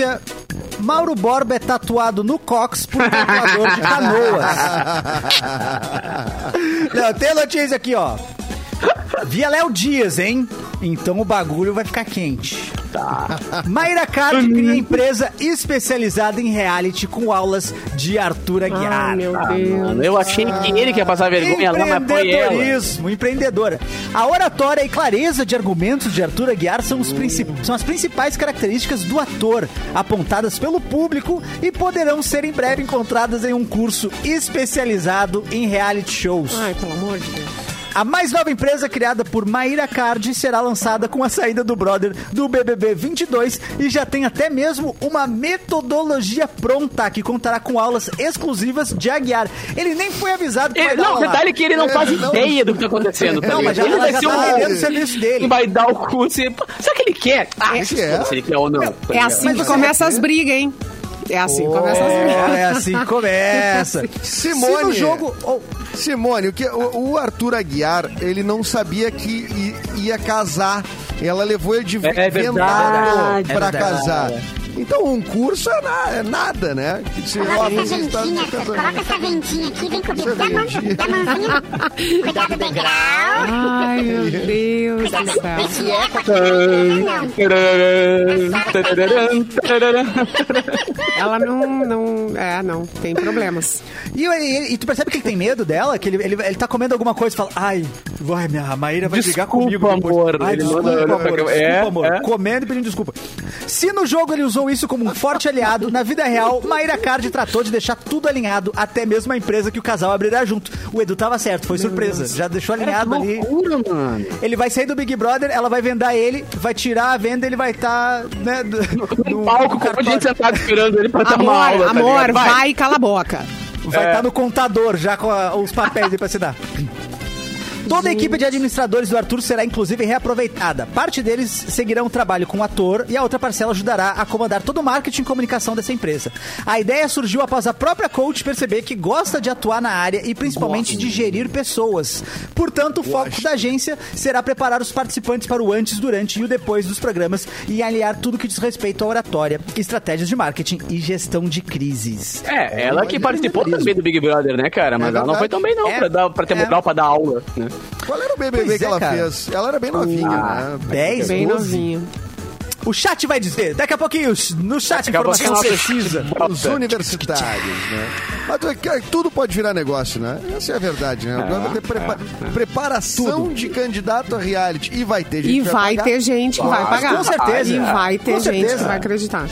Mauro Borba é tatuado no Cox por um tatuador de canoas. Não, tem notícia aqui, ó. Via Léo Dias, hein? Então o bagulho vai ficar quente. Tá. Mayra Card cria empresa especializada em reality com aulas de Arthur Aguiar. Ai, meu Deus. Mano, eu achei que ele que ia passar vergonha lá, mas foi. Empreendedorismo, empreendedora. A oratória e clareza de argumentos de Arthur Aguiar são, os princip- são as principais características do ator, apontadas pelo público e poderão ser em breve encontradas em um curso especializado em reality shows. Ai, pelo amor de Deus. A mais nova empresa criada por Maíra Card será lançada com a saída do brother do BBB 22 e já tem até mesmo uma metodologia pronta que contará com aulas exclusivas de Aguiar. Ele nem foi avisado que vai Ele, dar não, lá. detalhe é que ele não faz não- ideia do que tá acontecendo. tá Não, mas já, ele já vai tá ser vendendo um... o serviço dele. vai dar o curso e... Será que ele quer? Ah, quer. se ele quer ou não. É assim que começa as brigas, hein? É assim que começa as brigas. É, é assim que começa. Simone. Se no jogo. oh, Simone, o, que, o, o Arthur Aguiar, ele não sabia que ia casar. Ela levou ele de É vento verdade, pra é verdade. casar. Então, um curso é, na- é nada, né? Se ó, Coloca essa ventinha, coloca essa ventinha aqui, vem comigo. Dá ventinha. dá mãozinha. Cuidado do degrau. Ai, meu Deus do céu. Esse eco aqui não. Ela não, não. É, não. Tem problemas. E, e- e tu percebe que ele tem medo dela? Que ele, ele, ele tá comendo alguma coisa e fala: Ai, vai, minha Maíra vai brigar Desculpa, comigo depois. amor. Ai, Ele desculpa, manda- amor. é, Desculpa, amor. é. Comendo e pedindo desculpa. Se no jogo ele usou isso como um forte aliado, na vida real, Maíra Card tratou de deixar tudo alinhado, até mesmo a empresa que o casal abrirá junto. O Edu tava certo, foi surpresa. Já deixou alinhado ali. loucura, mano. Ele vai sair do Big Brother, ela vai vendar ele, vai tirar a venda, ele vai estar, né, do- No no- palco, com a gente sentado esperando ele pra dar Amor, uma aula. tá amor, vai e cala a boca. Vai estar no contador já com a- os papéis aí pra assinar. Toda a equipe de administradores do Arthur será inclusive reaproveitada. Parte deles seguirão o trabalho com o ator e a outra parcela ajudará a comandar todo o marketing e comunicação dessa empresa. A ideia surgiu após a própria coach perceber que gosta de atuar na área e principalmente de gerir pessoas. Portanto, o foco da agência será preparar os participantes para o antes, durante e o depois dos programas e aliar tudo que diz respeito à oratória, estratégias de marketing e gestão de crises. É, ela que Olha, participou empreendedorismo. também do Big Brother, né, cara? Mas É ela não foi tão bem, não, É, pra, dar, pra ter é. moral pra dar aula, né? Qual era o BBB Pois que é, ela cara. fez? Ela era bem novinha, né? 10, Bem 12. novinho. O chat vai dizer, daqui a pouquinho, no chat, Daqui a informação precisa. Os universitários, né? Mas que- tudo pode virar negócio, né? Essa é a verdade, né? Agora vai ter prepa- preparação de candidato a reality. E vai ter gente E que vai pagar. ter gente que vai Ah, pagar. com certeza. E vai ter Com gente certeza. que vai acreditar.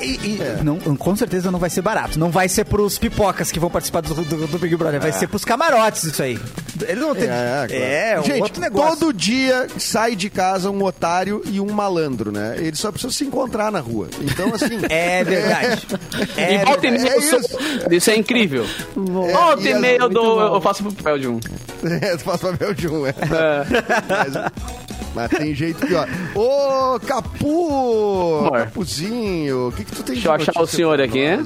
E, e- e não, com certeza não vai ser barato. Não vai ser pros pipocas que vão participar do, do- do Big Brother. Vai ser pros camarotes isso aí. Ele não tem... É, É, claro. um Gente, outro negócio. todo dia sai de casa um otário e um malandro, né? Eles só precisam se encontrar na rua. Então, assim... É verdade. É, e volta e verdade. meia é eu sou- isso. Isso é incrível. Volta e meia eu, dou, bom. eu faço papel de um. É, tu faz papel de um, é. Mas, mas tem jeito pior. Ô, Capu! Amor. Capuzinho, o que, que tu tem Deixa eu achar o senhor aqui, hein?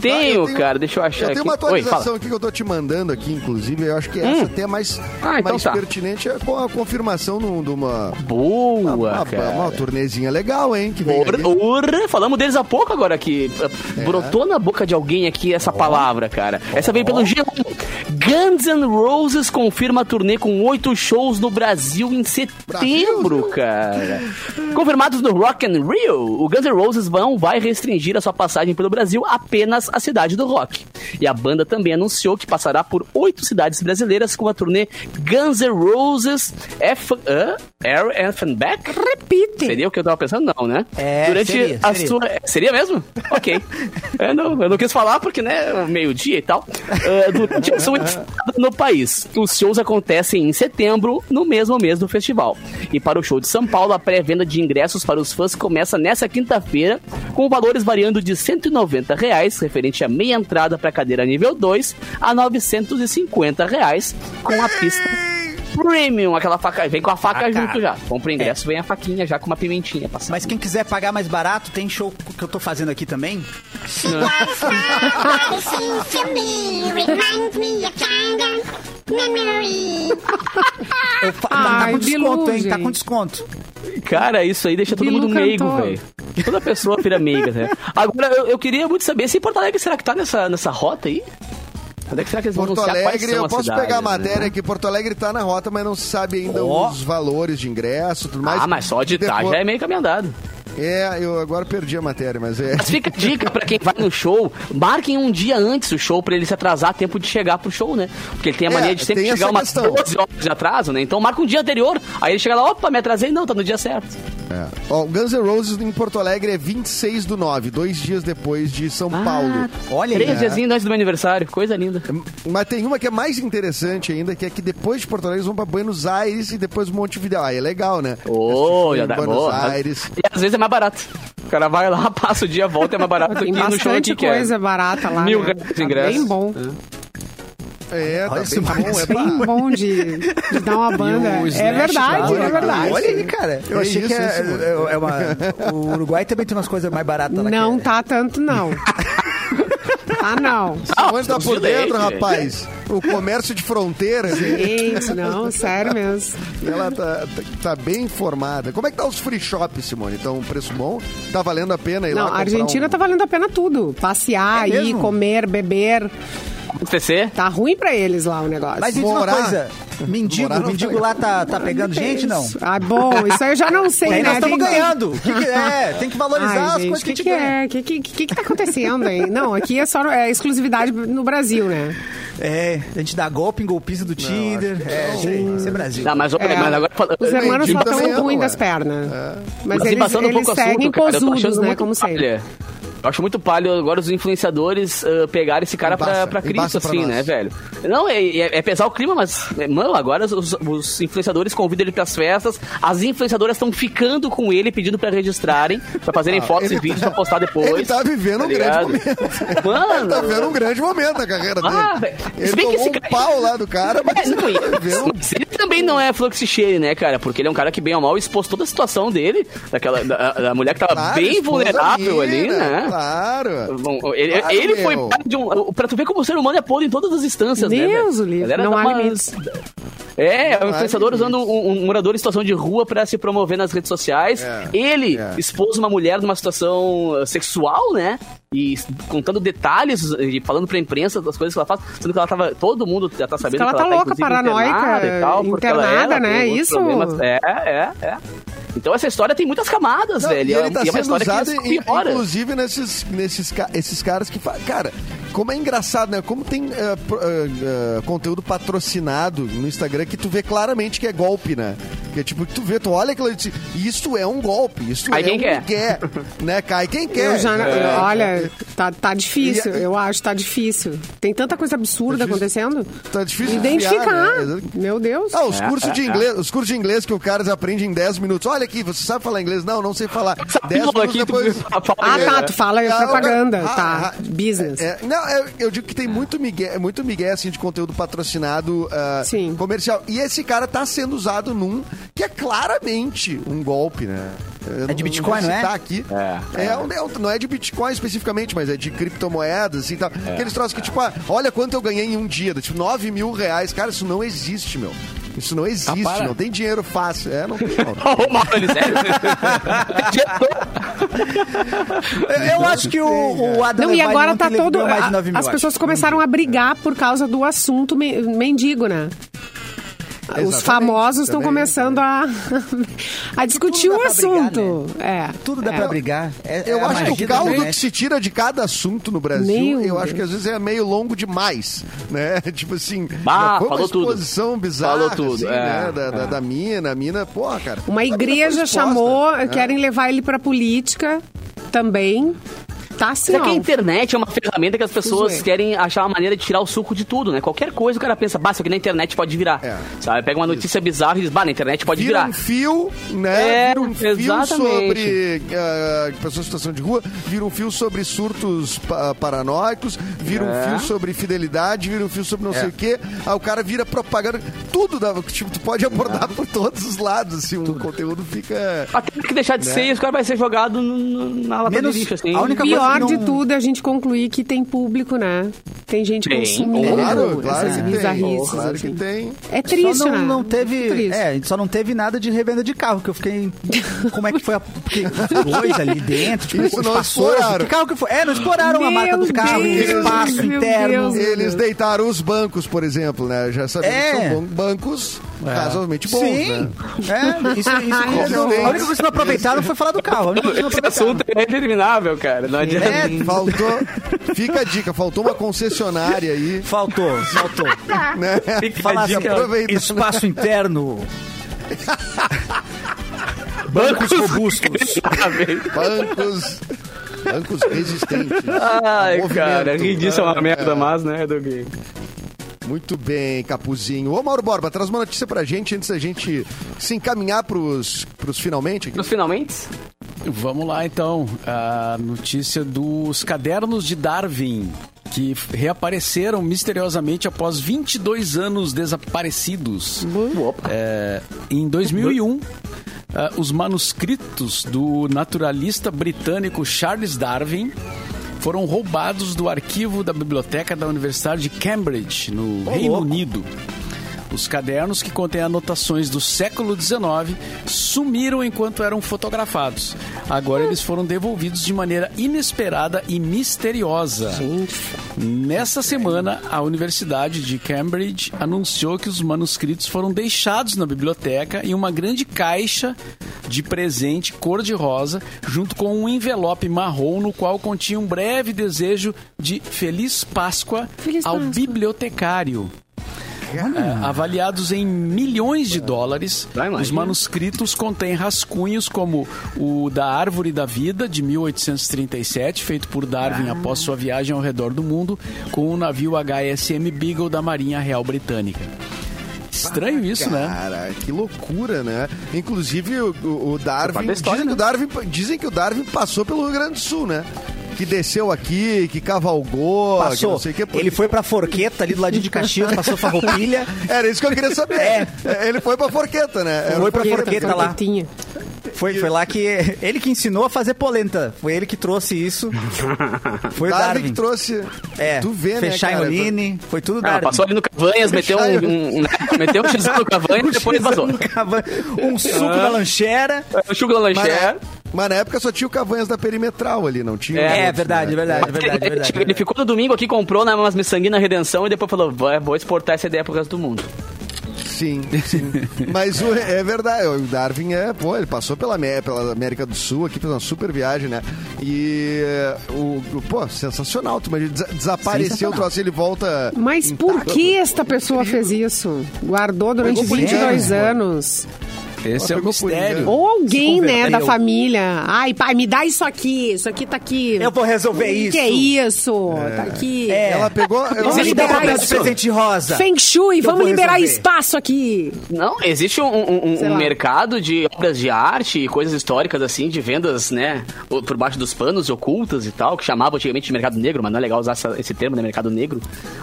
Tenho, Ah, eu cara, deixa eu achar Eu tenho aqui. uma Oi, atualização fala. aqui que eu tô te mandando aqui, inclusive. Eu acho que essa até é mais, Ah, então mais tá. pertinente é com a confirmação de uma, Boa, uma, cara. uma turnezinha legal, hein? Que vem falamos deles há pouco agora aqui. Brotou na boca de alguém aqui essa palavra, cara. Essa veio pelo G1. Guns N' Roses confirma a turnê com oito shows no Brasil em setembro. Setembro, cara. Confirmados no Rock and Rio, o Guns N' Roses vão vai restringir a sua passagem pelo Brasil apenas à cidade do rock. E a banda também anunciou que passará por oito cidades brasileiras com a turnê Guns N' Roses F uh, Air Back. Repite. Seria o que eu tava pensando? Não, né? É, Durante seria, a seria. sua. Seria mesmo? Ok. eu, não, eu não quis falar porque, né, meio-dia e tal. Uh, durante a sua no país. Os shows acontecem em setembro, no mesmo mês do festival. E para o show de São Paulo, a pré-venda de ingressos para os fãs começa nessa quinta-feira, com valores variando de 190 reais, referente a meia entrada para cadeira nível 2, a 950 reais, com a pista premium, aquela faca, vem com a faca Ah, junto já. Compra o ingresso, vem a faquinha já com uma pimentinha passando. Mas quem quiser pagar mais barato, tem show que eu tô fazendo aqui também. Eu fa- tá, tá Ai, com desconto, Bilu, hein? Tá com desconto. Cara, isso aí deixa todo Bilu mundo meigo, cantou. velho. Toda pessoa vira meiga, né? Agora, eu, eu queria muito saber se Porto Alegre será que tá nessa, nessa rota aí? Onde é que será que eles vão Porto anunciar quais Alegre, são eu posso cidades, pegar a né? matéria que Porto Alegre tá na rota, mas não se sabe ainda Ó. os valores de ingresso e tudo mais. Ah, mas só de estar Depois- já é meio caminho andado. É, eu agora perdi a matéria, mas é. Mas fica a dica pra quem vai no show, marquem um dia antes o show pra ele se atrasar a tempo de chegar pro show, né? Porque ele tem a É, mania de sempre chegar umas questão. 12 horas de atraso, né? Então marca um dia anterior, aí ele chega lá, opa, me atrasei, não, tá no dia certo. É. Ó, o Guns N' Roses em Porto Alegre é 26 do 9, dois dias depois de São Paulo. Olha aí. Três diazinhos antes do meu aniversário, coisa linda. Mas tem uma que é mais interessante ainda, que é que depois de Porto Alegre eles vão pra Buenos Aires e depois Montevideo. Aí é legal, né? Ô, Assistir já dá Buenos boa. Aires. E às vezes é mais barato. O cara vai lá, passa o dia, volta, é mais barato do que Tem no show aqui, que coisa é barata lá. mil né? reais de Tá ingresso. Bem bom. É, tá Olha bem bom. É Bem bom de, de dar uma banda. É verdade, lá, é verdade. Olha aí, cara. Eu É achei isso, que é, isso, é- é uma. O Uruguai também tem umas coisas mais baratas lá. Não é- tá tanto, não. tá, não. Onde tá por dentro, rapaz? O comércio de fronteira, Gente, não, sério mesmo. ela tá, tá, tá bem informada. Como é que tá os free shops, Simone? Então, um preço bom? Tá valendo a pena ir lá Não, a Argentina um... tá valendo a pena tudo. Passear, É ir, comer, beber. CC? Tá ruim pra eles lá o negócio. Mas diz uma Morar. coisa: mendigo, Morar não mendigo lá tá, tá pegando gente, não? Ah, bom, isso aí eu já não sei, Aí né? nós estamos Tem- ganhando. Que que é? Tem que valorizar Ai, as gente, coisas o que a que, gente que ganha. é? O que, que, que, que tá acontecendo, hein? Não, aqui é só é exclusividade no Brasil, né? É, a gente dá golpe em golpista do Tinder. É, isso aí, isso é Brasil. Não, mas, É, mas agora... Os hermanos só estão é, ruins das pernas. Mas, Mas eles, passando um eles pouco o seguem assunto, cara, posudos, né? Como sempre. Eu acho muito palho agora os influenciadores ah, pegarem esse cara Embaça, pra, pra Cristo, pra assim, nós. né, velho? Não, é, é, é pesar o clima, mas, é, mano, agora os, os influenciadores convidam ele pras festas, as influenciadoras estão ficando com ele, pedindo pra registrarem, pra fazerem fotos e ele vídeos tá- pra postar depois. ele tá vivendo um grande momento. Mano! Tá vendo um grande momento na carreira dele. Ah, ele Se bem que tomou esse um cara- pau lá do cara, mas É, não, e- tá vendo... mas ele também não é fluxicheire, né, cara? Porque ele é um cara que, bem ou mal, expôs toda a situação dele, daquela, da, da mulher que tava Claro, bem vulnerável ali, mina, né? Claro. Bom, ele, Claro, ele foi parte de um. Pra tu ver como o ser humano é podre em todas as instâncias, né? Deus o livre, Galera não há umas- limites. É, é um influenciador usando um, um morador em situação de rua pra se promover nas redes sociais. É, Ele é. expôs uma mulher numa situação uh, sexual, né? E contando detalhes e falando pra imprensa das coisas que ela faz, sendo que ela tava. Todo mundo já tá sabendo ela que tá ela louca, inclusive, paranoica, internada e tal, internada, ela né? Isso? problemas. É, é, é. Então essa história tem muitas camadas, Não, velho. e é- ele tá e é uma sendo história usado, que piora. inclusive, nesses, nesses esses caras que fazem. Cara, como é engraçado, né? Como tem pro- eh, eh, conteúdo patrocinado no Instagram que tu vê claramente que é golpe, né? Que é tipo, tu vê, tu olha aquilo e diz, isso é um golpe, isso Cai é quem um quer. quer, né? Cai quem quer. Eu já, É. olha, tá, tá difícil, E- eu acho, tá difícil. Tem tanta coisa absurda Tá difícil. acontecendo. Tá difícil de Identificar. né? Meu Deus. Ah, os É, cursos é, de é. inglês, os cursos de inglês que o cara aprende em 10 minutos. Olha aqui, você sabe falar inglês? Não, não sei falar. 10 Falou minutos aqui, depois. Ah, tá, né? tu fala Ah, propaganda, ah, tá, ah, business. É, não, eu, eu digo que tem muito migué, muito migué assim, de conteúdo patrocinado ah, Sim. comercial. E esse cara tá sendo usado num que é claramente um golpe, né? Eu É de Bitcoin, vou não é? Aqui. É, É, um- é um- não é de Bitcoin especificamente, mas é de criptomoedas assim, tal. Aqueles troços que, tipo, ah, olha quanto eu ganhei em um dia, tipo, 9 mil reais. Cara, isso não existe, meu. Isso não existe, para. não tem dinheiro fácil. É, não tem. Não. Ô, Mauro, ele sério? Eu, eu acho que o, o Adam Não, e agora tá todo. ganhou mais de a- 9 mil, as pessoas acho. começaram a brigar por causa do assunto me- mendigo, né? Os Exatamente, famosos estão começando a, a discutir o pra brigar, assunto. É. Tudo dá é. pra brigar. É- Eu é a acho que o caldo que se tira de cada assunto no Brasil, Meu eu acho que às vezes é meio longo demais, né? Tipo assim, Bah, uma falou tudo. exposição bizarra, Falou tudo, assim, é, né? Da, da, da mina, a mina, porra, cara. Uma foi igreja chamou, né? querem levar ele pra política também. Tá assim, Mas é que a internet é uma ferramenta que as pessoas Zoeira. querem achar uma maneira de tirar o suco de tudo, né? Qualquer coisa o cara pensa, bah, isso aqui na internet pode virar. É. Sabe? Pega uma notícia bizarra e diz, bah, na internet pode Vira virar. um fio, né? É, vira um fio exatamente. sobre ah, pessoas em situação de rua, vira um fio sobre surtos pa- paranoicos, vira um É. fio sobre fidelidade, vira um fio sobre não sei o quê. Aí o cara vira propaganda. Tudo, dá, tipo, tu pode abordar por todos os lados, assim, o conteúdo fica... Até que deixar de ser, isso cara vai ser jogado no- no- na lata Menos- de lixo, assim. a única coisa Pior que de não- tudo é a gente concluir que tem público, né? Tem gente Tem. consumindo Claro, claro essas que tem. Claro assim. que tem. É triste, só não, né? não teve. Triste. É, só não teve nada de revenda de carro, que eu fiquei. Como é que foi a. Porque coisa ali dentro, tipo, Isso não espaçoso. exploraram. Que carro que foi? É, não exploraram a Meu marca do carro, em Deus, espaço interno. Deus. Eles deitaram os bancos, por exemplo, né? Já sabemos É. que são bom- bancos razoavelmente bons, Sim, né? é, isso, isso a não. única coisa que não aproveitaram foi falar do carro. A única coisa que não Esse assunto é interminável, cara. Não adianta. É, Faltou. Fica a dica, faltou uma concessionária aí, Faltou, faltou. né? Fica a Falar dica. Aproveita. espaço interno. Bancos robustos. Bancos. Bancos resistentes. Ai, Movimento. cara, rir disso é uma merda, é. mas, né, Doug? Muito bem, Capuzinho. Ô, Mauro Borba, traz uma notícia pra gente antes da gente se encaminhar pros, pros finalmente aqui. Nos finalmente? Vamos lá então. A notícia dos cadernos de Darwin, que reapareceram misteriosamente após 22 anos desaparecidos. É, em 2001, ah, os manuscritos do naturalista britânico Charles Darwin foram roubados do arquivo da biblioteca da Universidade de Cambridge, no Reino Unido. Os cadernos que contêm anotações do século XIX sumiram enquanto eram fotografados. Agora eles foram devolvidos de maneira inesperada e misteriosa. Nessa semana, a Universidade de Cambridge anunciou que os manuscritos foram deixados na biblioteca em uma grande caixa de presente cor-de-rosa, junto com um envelope marrom no qual continha um breve desejo de Feliz Páscoa Feliz ao Páscoa. bibliotecário. É, avaliados em milhões de dólares, Ah, os manuscritos contêm rascunhos como o da Árvore da Vida, de 1837, feito por Darwin após sua viagem ao redor do mundo, com o navio HSM Beagle da Marinha Real Britânica. Estranho isso, né? Cara, que loucura, né? Inclusive, o, o- o Darwin. dizem, que o né? Darwin dizem que o Darwin passou pelo Rio Grande do Sul, né? Que desceu aqui, que cavalgou, que Passou. não sei o que. Ele foi pra Forqueta ali do ladinho de Caxias, passou farroupilha. Era isso que eu queria saber. É. Ele foi pra Forqueta, né? Era Foi pra Forqueta. Forqueta lá. Foi, foi lá que. Ele que ensinou a fazer polenta. Foi ele que trouxe isso. Foi o Darwin Darwin. que trouxe. É, Tu vê, né, fechar cara? em Oline, foi tudo Ah, Darwin. passou ali no Cavanhas, meteu um, um, um, meteu um x no Cavanhas e depois vazou. Um suco na lancheira. O Chugo da Mas, Lancher. Mas na época só tinha o Cavanhas da Perimetral ali, não tinha. É, outros, É verdade, né? verdade, verdade, Ele, verdade. ele ficou no domingo aqui, comprou na umas miçanguinhas Redenção e depois falou, "Vai, vou exportar essa ideia pro resto do mundo. Sim, sim. Mas o- é verdade, o Darwin é, pô, ele passou pela, pela América do Sul aqui, fez uma super viagem, né? E é, o, o- pô, sensacional, tu imagina, des- desapareceu o troço, ele volta. Mas por intacto. que esta pessoa fez isso? Guardou durante Pegou por 22 engano, anos. Esse é o mistério. engano. Ou alguém, né, da família. Ai, pai, me dá isso aqui. Isso aqui tá aqui. Eu vou resolver O isso. que é isso? Tá aqui. É. Ela pegou. Vamos liberar isso. presente rosa. Feng Shui, vamos liberar resolver. espaço aqui. Não, existe um, um- um- mercado de obras de arte e coisas históricas, assim, de vendas, né, o- por baixo dos panos, ocultas e tal, que chamava antigamente de mercado negro, mas não é legal usar essa- esse termo, né, mercado negro.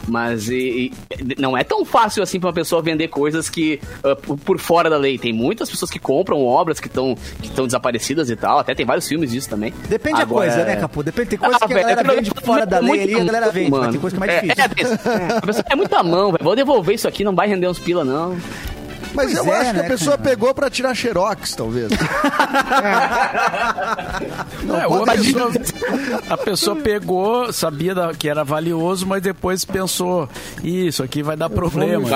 Mas e- e não é tão fácil, assim, pra uma pessoa vender coisas que, por- por fora da lei. Tem muitas pessoas que compram obras que estão que desaparecidas e tal, até tem vários filmes disso também. Depende Agora, da coisa, né, Capu? Depende. Tem coisa Ah, que a galera é vende muito- fora da lei ali, a galera vende. Mas mano. tem coisa que é mais É, difícil. É, a pessoa é muita mão, velho. Vou devolver isso aqui, não vai render uns pila, não. Mas Pois eu é, acho que né, a pessoa cara? pegou pra tirar xerox, talvez. Não É, a, pessoa, a pessoa pegou, sabia da- que era valioso, mas depois pensou, isso aqui vai dar problema.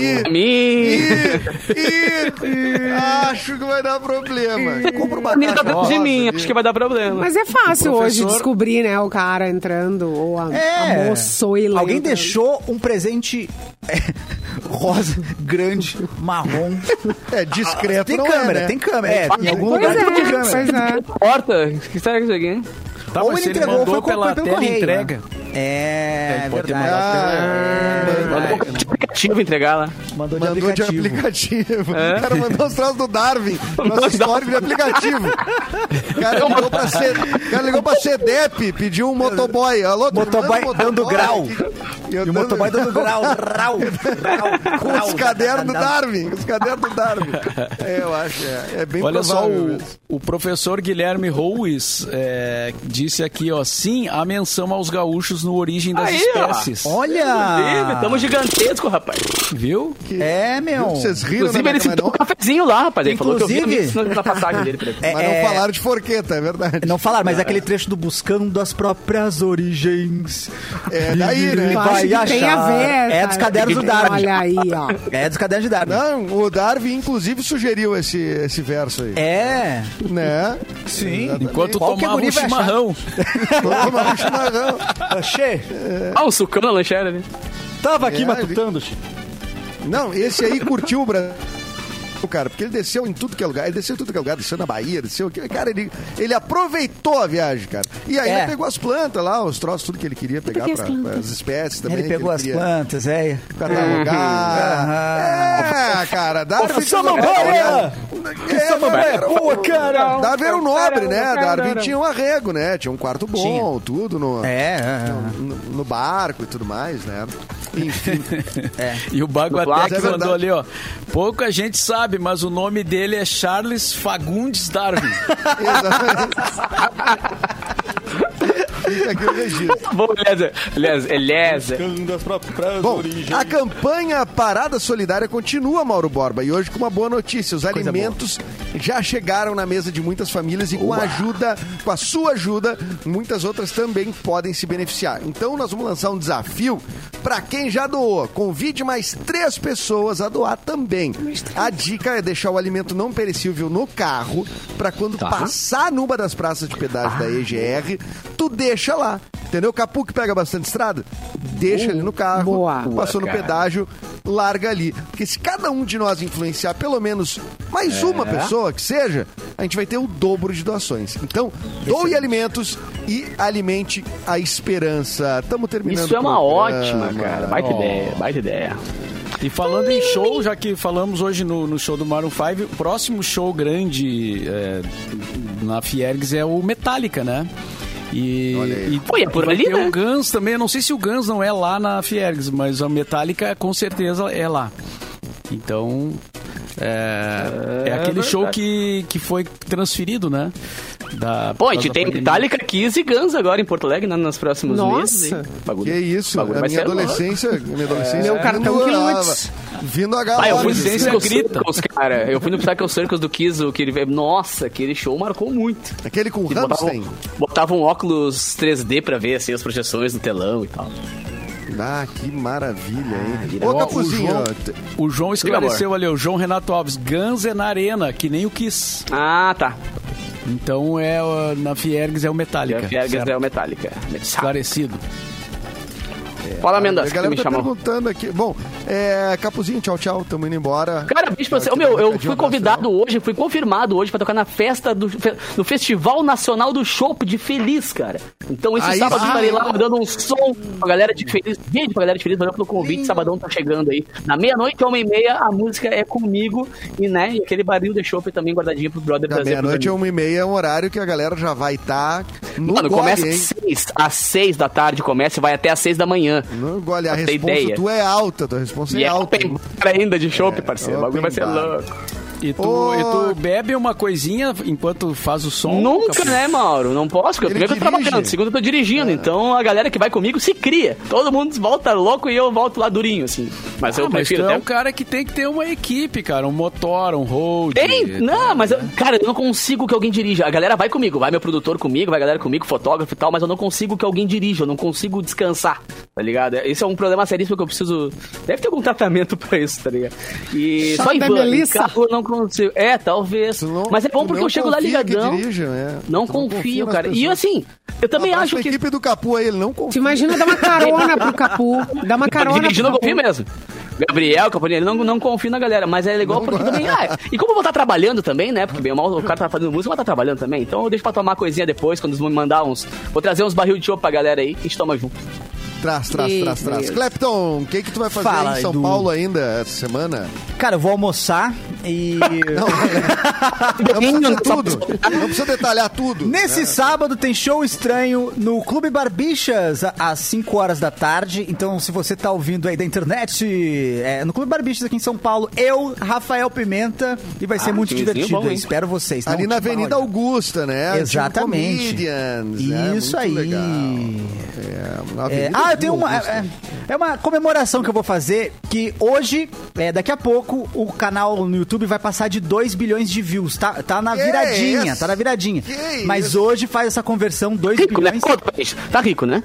ih, ih, acho que vai dar problema. Compra uma tá dentro de mim, acho que vai dar problema. Mas é fácil O hoje professor- descobrir, né, o cara entrando, ou a, É. a moça ou ele Alguém entrando. deixou um presente é, rosa, grande, marrom. É discreto, Tem não câmera, é, né? tem câmera. É, em algum lugar é, tem câmera. pois é. Porta? Que será que é isso aqui? Tá, Ou ele se ele entregou, mandou foi, pela tela correio. entrega. né? É, Ele pode ter verdade. Ah, aplicativo entregar lá. Mandou de Mandou de aplicativo. aplicativo. É? O cara mandou os troços do Darwin. Nosso histórico de aplicativo. O cara ligou pra, C... o cara ligou pra CEDEP, pediu um motoboy. Alô, Motoboy um dando grau. E, E o motoboy dando grau, rau, rau, Com os cadernos do Darwin. Os cadernos do Darwin. É, eu acho. É, é bem Olha só, o, o professor Guilherme Roues é, disse aqui, ó, sim, a menção aos gaúchos no Origem das Aí, Espécies. Olha! Inclusive, Tamo gigantesco, rapaz. Viu? É, meu. Vocês riram, Inclusive, né, ele citou não, um cafezinho lá, rapaz. Ele falou que eu vi Inclusive- isso na passagem dele. pra ele. É, mas não é, falaram de forqueta, é verdade. Não falaram, mas aquele trecho do Buscando as próprias origens. É daí, né? Vai que tem a achar. ver. É dos cadernos do Darwin. Olha aí, ó. É dos cadernos de Darwin. Não, o Darwin, inclusive, sugeriu esse, esse verso aí. É. Né? Sim. Enquanto Qual que tomava um achar? chimarrão. Tomar um chimarrão. Achei. Ah, o sucão na lancheira ali. Tava aqui É, matutando, Chico. Não, esse aí curtiu o Brasil. Cara, porque ele desceu em tudo que é lugar, ele desceu em tudo que é lugar, desceu na Bahia, desceu aqui. Cara, ele, ele aproveitou a viagem, cara. E aí É. ele pegou as plantas lá, os troços, tudo que ele queria pegar que as pra, plantas? as espécies também. Ele pegou que as queria plantas, é. Catalogar. É, cara, Darwin. fez uma- Samambaia! É, era um- Boa, cara! Darwin era um nobre, né? Caramba. tinha um arrego, né? Tinha um quarto bom, Tinha. tudo no, É, é, no, no barco e tudo mais, né? Enfim. é. E o Baguatec Mas é mandou ali, ó. Pouca gente sabe, mas o nome dele é Charles Fagundes Darwin. Exatamente. Fica aqui o registro. Bom. Eliezer. Bom, a campanha Parada Solidária continua, Mauro Borba, e hoje com uma boa notícia. Os alimentos já chegaram na mesa de muitas famílias e com a ajuda, com a sua ajuda, muitas outras também podem se beneficiar. Então nós vamos lançar um desafio para quem já doou. Convide mais três pessoas a doar também. A dica é deixar o alimento não perecível no carro para quando passar numa das praças de pedágio da EGR, tu deixa lá. Entendeu? Capu que pega bastante estrada, deixa ali no carro, boa. passou no pedágio, larga ali. Porque se cada um de nós influenciar pelo menos mais uma pessoa que seja, a gente vai ter o dobro de doações. Então, doe alimentos e alimente a esperança. Estamos terminando Isso é uma programa. ótima, cara. Baita ideia, baita ideia. E falando em show, já que falamos hoje no, no show do Maroon 5, o próximo show grande é, na Fiergs é o Metallica, né? E, e Pô, é por ali, né? o Guns também. Eu não sei se o Guns não é lá na Fiergs, mas a Metallica com certeza é lá. Então, é, é aquele show que, que foi transferido, né? Da, Pô, a gente tem. Metallica, Kiss e Guns agora em Porto Alegre, né, nos próximos Nossa. meses. hein? Bagulho- Que isso? bagulho A vai minha adolescência, minha adolescência. Meu cartão vindo, a- Vindo a Ah, galera. eu fui no Adolescência Circus cara. Eu fui no Circle Circus do Kiss, o que ele... Nossa, aquele show marcou muito. Aquele com Eles botavam, botavam óculos 3D pra ver assim, as projeções no telão e tal. Ah, que maravilha, hein? Ó, Ô, o Capuzinho, O João esclareceu ali, o João Renato Alves. Guns é na arena, que nem o Kiss. Ah, tá. Então é na Fiergs é o Metallica. Fiergas certo? é o Metallica. Esclarecido. Fala, a Mendas, que galera me tá chamou. perguntando aqui. Bom, é, Capuzinho, tchau, tchau. Tamo indo embora. Cara, bicho, pra você. Tá, Ô, meu, eu fui convidado hoje, fui confirmado hoje pra tocar na festa do Festival Nacional do Chopp de Feliz, cara. Então esse Aí sábado sim. estarei lá dando um som pra galera de Feliz. Beijo pra galera de Feliz, valeu pelo convite. Sabadão tá chegando aí. Na meia-noite, uma e meia, a música é comigo e, né, e aquele barril de chopp também guardadinho pro brother Da trazer meia-noite é uma e meia, é um horário que a galera já vai estar no Mano, gole, começa hein? Às seis, às seis da tarde, começa e vai até às seis da manhã. No gole. A resposta ideia. tu é alta, tua resposta E é é alta. ainda de chopp, parceiro. O bagulho vai ser louco. E tu, Ô. e tu bebe uma coisinha enquanto faz o som? Nunca, né, Mauro? Não posso, porque Ele primeiro eu tô trabalhando, segundo eu tô dirigindo. Então a galera que vai comigo se cria. Todo mundo volta louco e eu volto lá durinho, assim. Mas eu Ah, mas tu prefiro é até. um cara que tem que ter uma equipe, cara. Um motor, um hold. Tem? Não, mas, eu- cara, eu não consigo que alguém dirija. A galera vai comigo, vai meu produtor comigo, vai a galera comigo, fotógrafo e tal, mas eu não consigo que alguém dirija, eu não consigo descansar, tá ligado? Esse é um problema seríssimo que eu preciso. Deve ter algum tratamento pra isso, tá ligado? E Chá só em van, em carro eu não consigo. É, talvez. Não- mas é bom porque não eu chego lá confia ligadão. dirijam, é. Não Tu não confia confio, nas cara. E assim, eu também acho a que. equipe do Capu aí, ele não confia. imagina dar uma carona pro Capu. Dar uma carona Dirigindo eu pro confio Capu. mesmo. Gabriel, Caponini, não, não confio na galera, mas é legal porque também. Ah, e como eu vou estar trabalhando também, né? Porque bem ou mal o cara tá fazendo música, eu vou estar trabalhando também. Então eu deixo pra tomar coisinha depois, quando eles vão me mandar uns. Vou trazer uns barril de chopp pra galera aí, a gente toma junto. Traz, traz, traz, traz. Isso. Clepton, o que que tu vai fazer Fala, em São Edu. Paulo ainda essa semana? Cara, eu vou almoçar e. Não precisa tudo. Não precisa detalhar tudo. Nesse sábado tem show estranho no Clube Barbixas às 5 horas da tarde. Então, se você tá ouvindo aí da internet, é, no Clube Barbixas aqui em São Paulo, eu, Rafael Pimenta, e vai ser Ah, muito timezinho divertido. bom, hein? Espero vocês. Ali Não, na tipo, Avenida olha, Augusta, né? Exatamente. Tipo Comedians, né? Isso Muito aí. legal. É, na É, Avenida ah, eu tenho uma. É, é uma comemoração que eu vou fazer. Que hoje, é, daqui a pouco, o canal no YouTube vai passar de 2 bilhões de views. Tá, tá na Que viradinha, isso? tá na viradinha. Que Mas isso? hoje faz essa conversão 2 Rico, né? bilhões. Gente. Tá rico, né?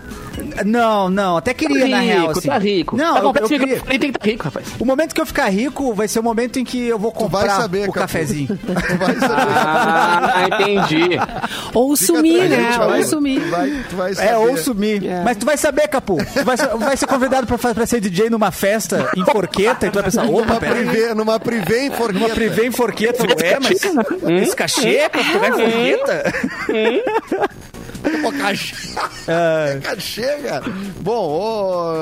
Não, não, até queria, na real. rico, Assim. tá rico. Não, tá eu, bom, eu queria. eu falei, tem que estar rico, rapaz. O momento que eu ficar rico vai ser o momento em que eu vou comprar saber, o Capu. cafezinho. Tu vai saber. Ah, entendi. Ou Fica sumir, né? Ou sumir. Tu vai, tu vai saber. É, ou sumir. Mas tu vai saber, Capu. Tu vai ser, vai ser convidado pra, pra ser DJ numa festa em Forqueta e tu vai pensar, opa, Numa peraí. privê, numa privê em Forqueta. Uma privê em Forqueta, é, mas esse cachê pra tocar em Forqueta? Pô, cachê. É. cachê, cara. Bom,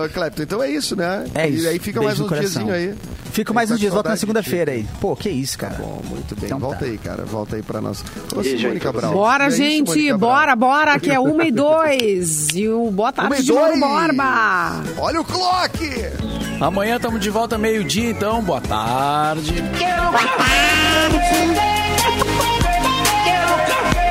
ô, Clepton, então é isso, né? É isso. E aí fica Beijo mais coração. diazinho aí. Fico mais uns dias, volto na segunda-feira aí. Pô, que isso, cara. Tá bom, muito bem. Então volta tá. aí, cara. Volta aí pra nós. Ô, Simone Cabral. Bora, gente. Cabral. Bora, bora, que é uma e dois. E o Boa Tarde de dois, Borba. Olha o clock! Amanhã estamos de volta meio-dia, então. Boa tarde. Quero Boa tarde. Quero café.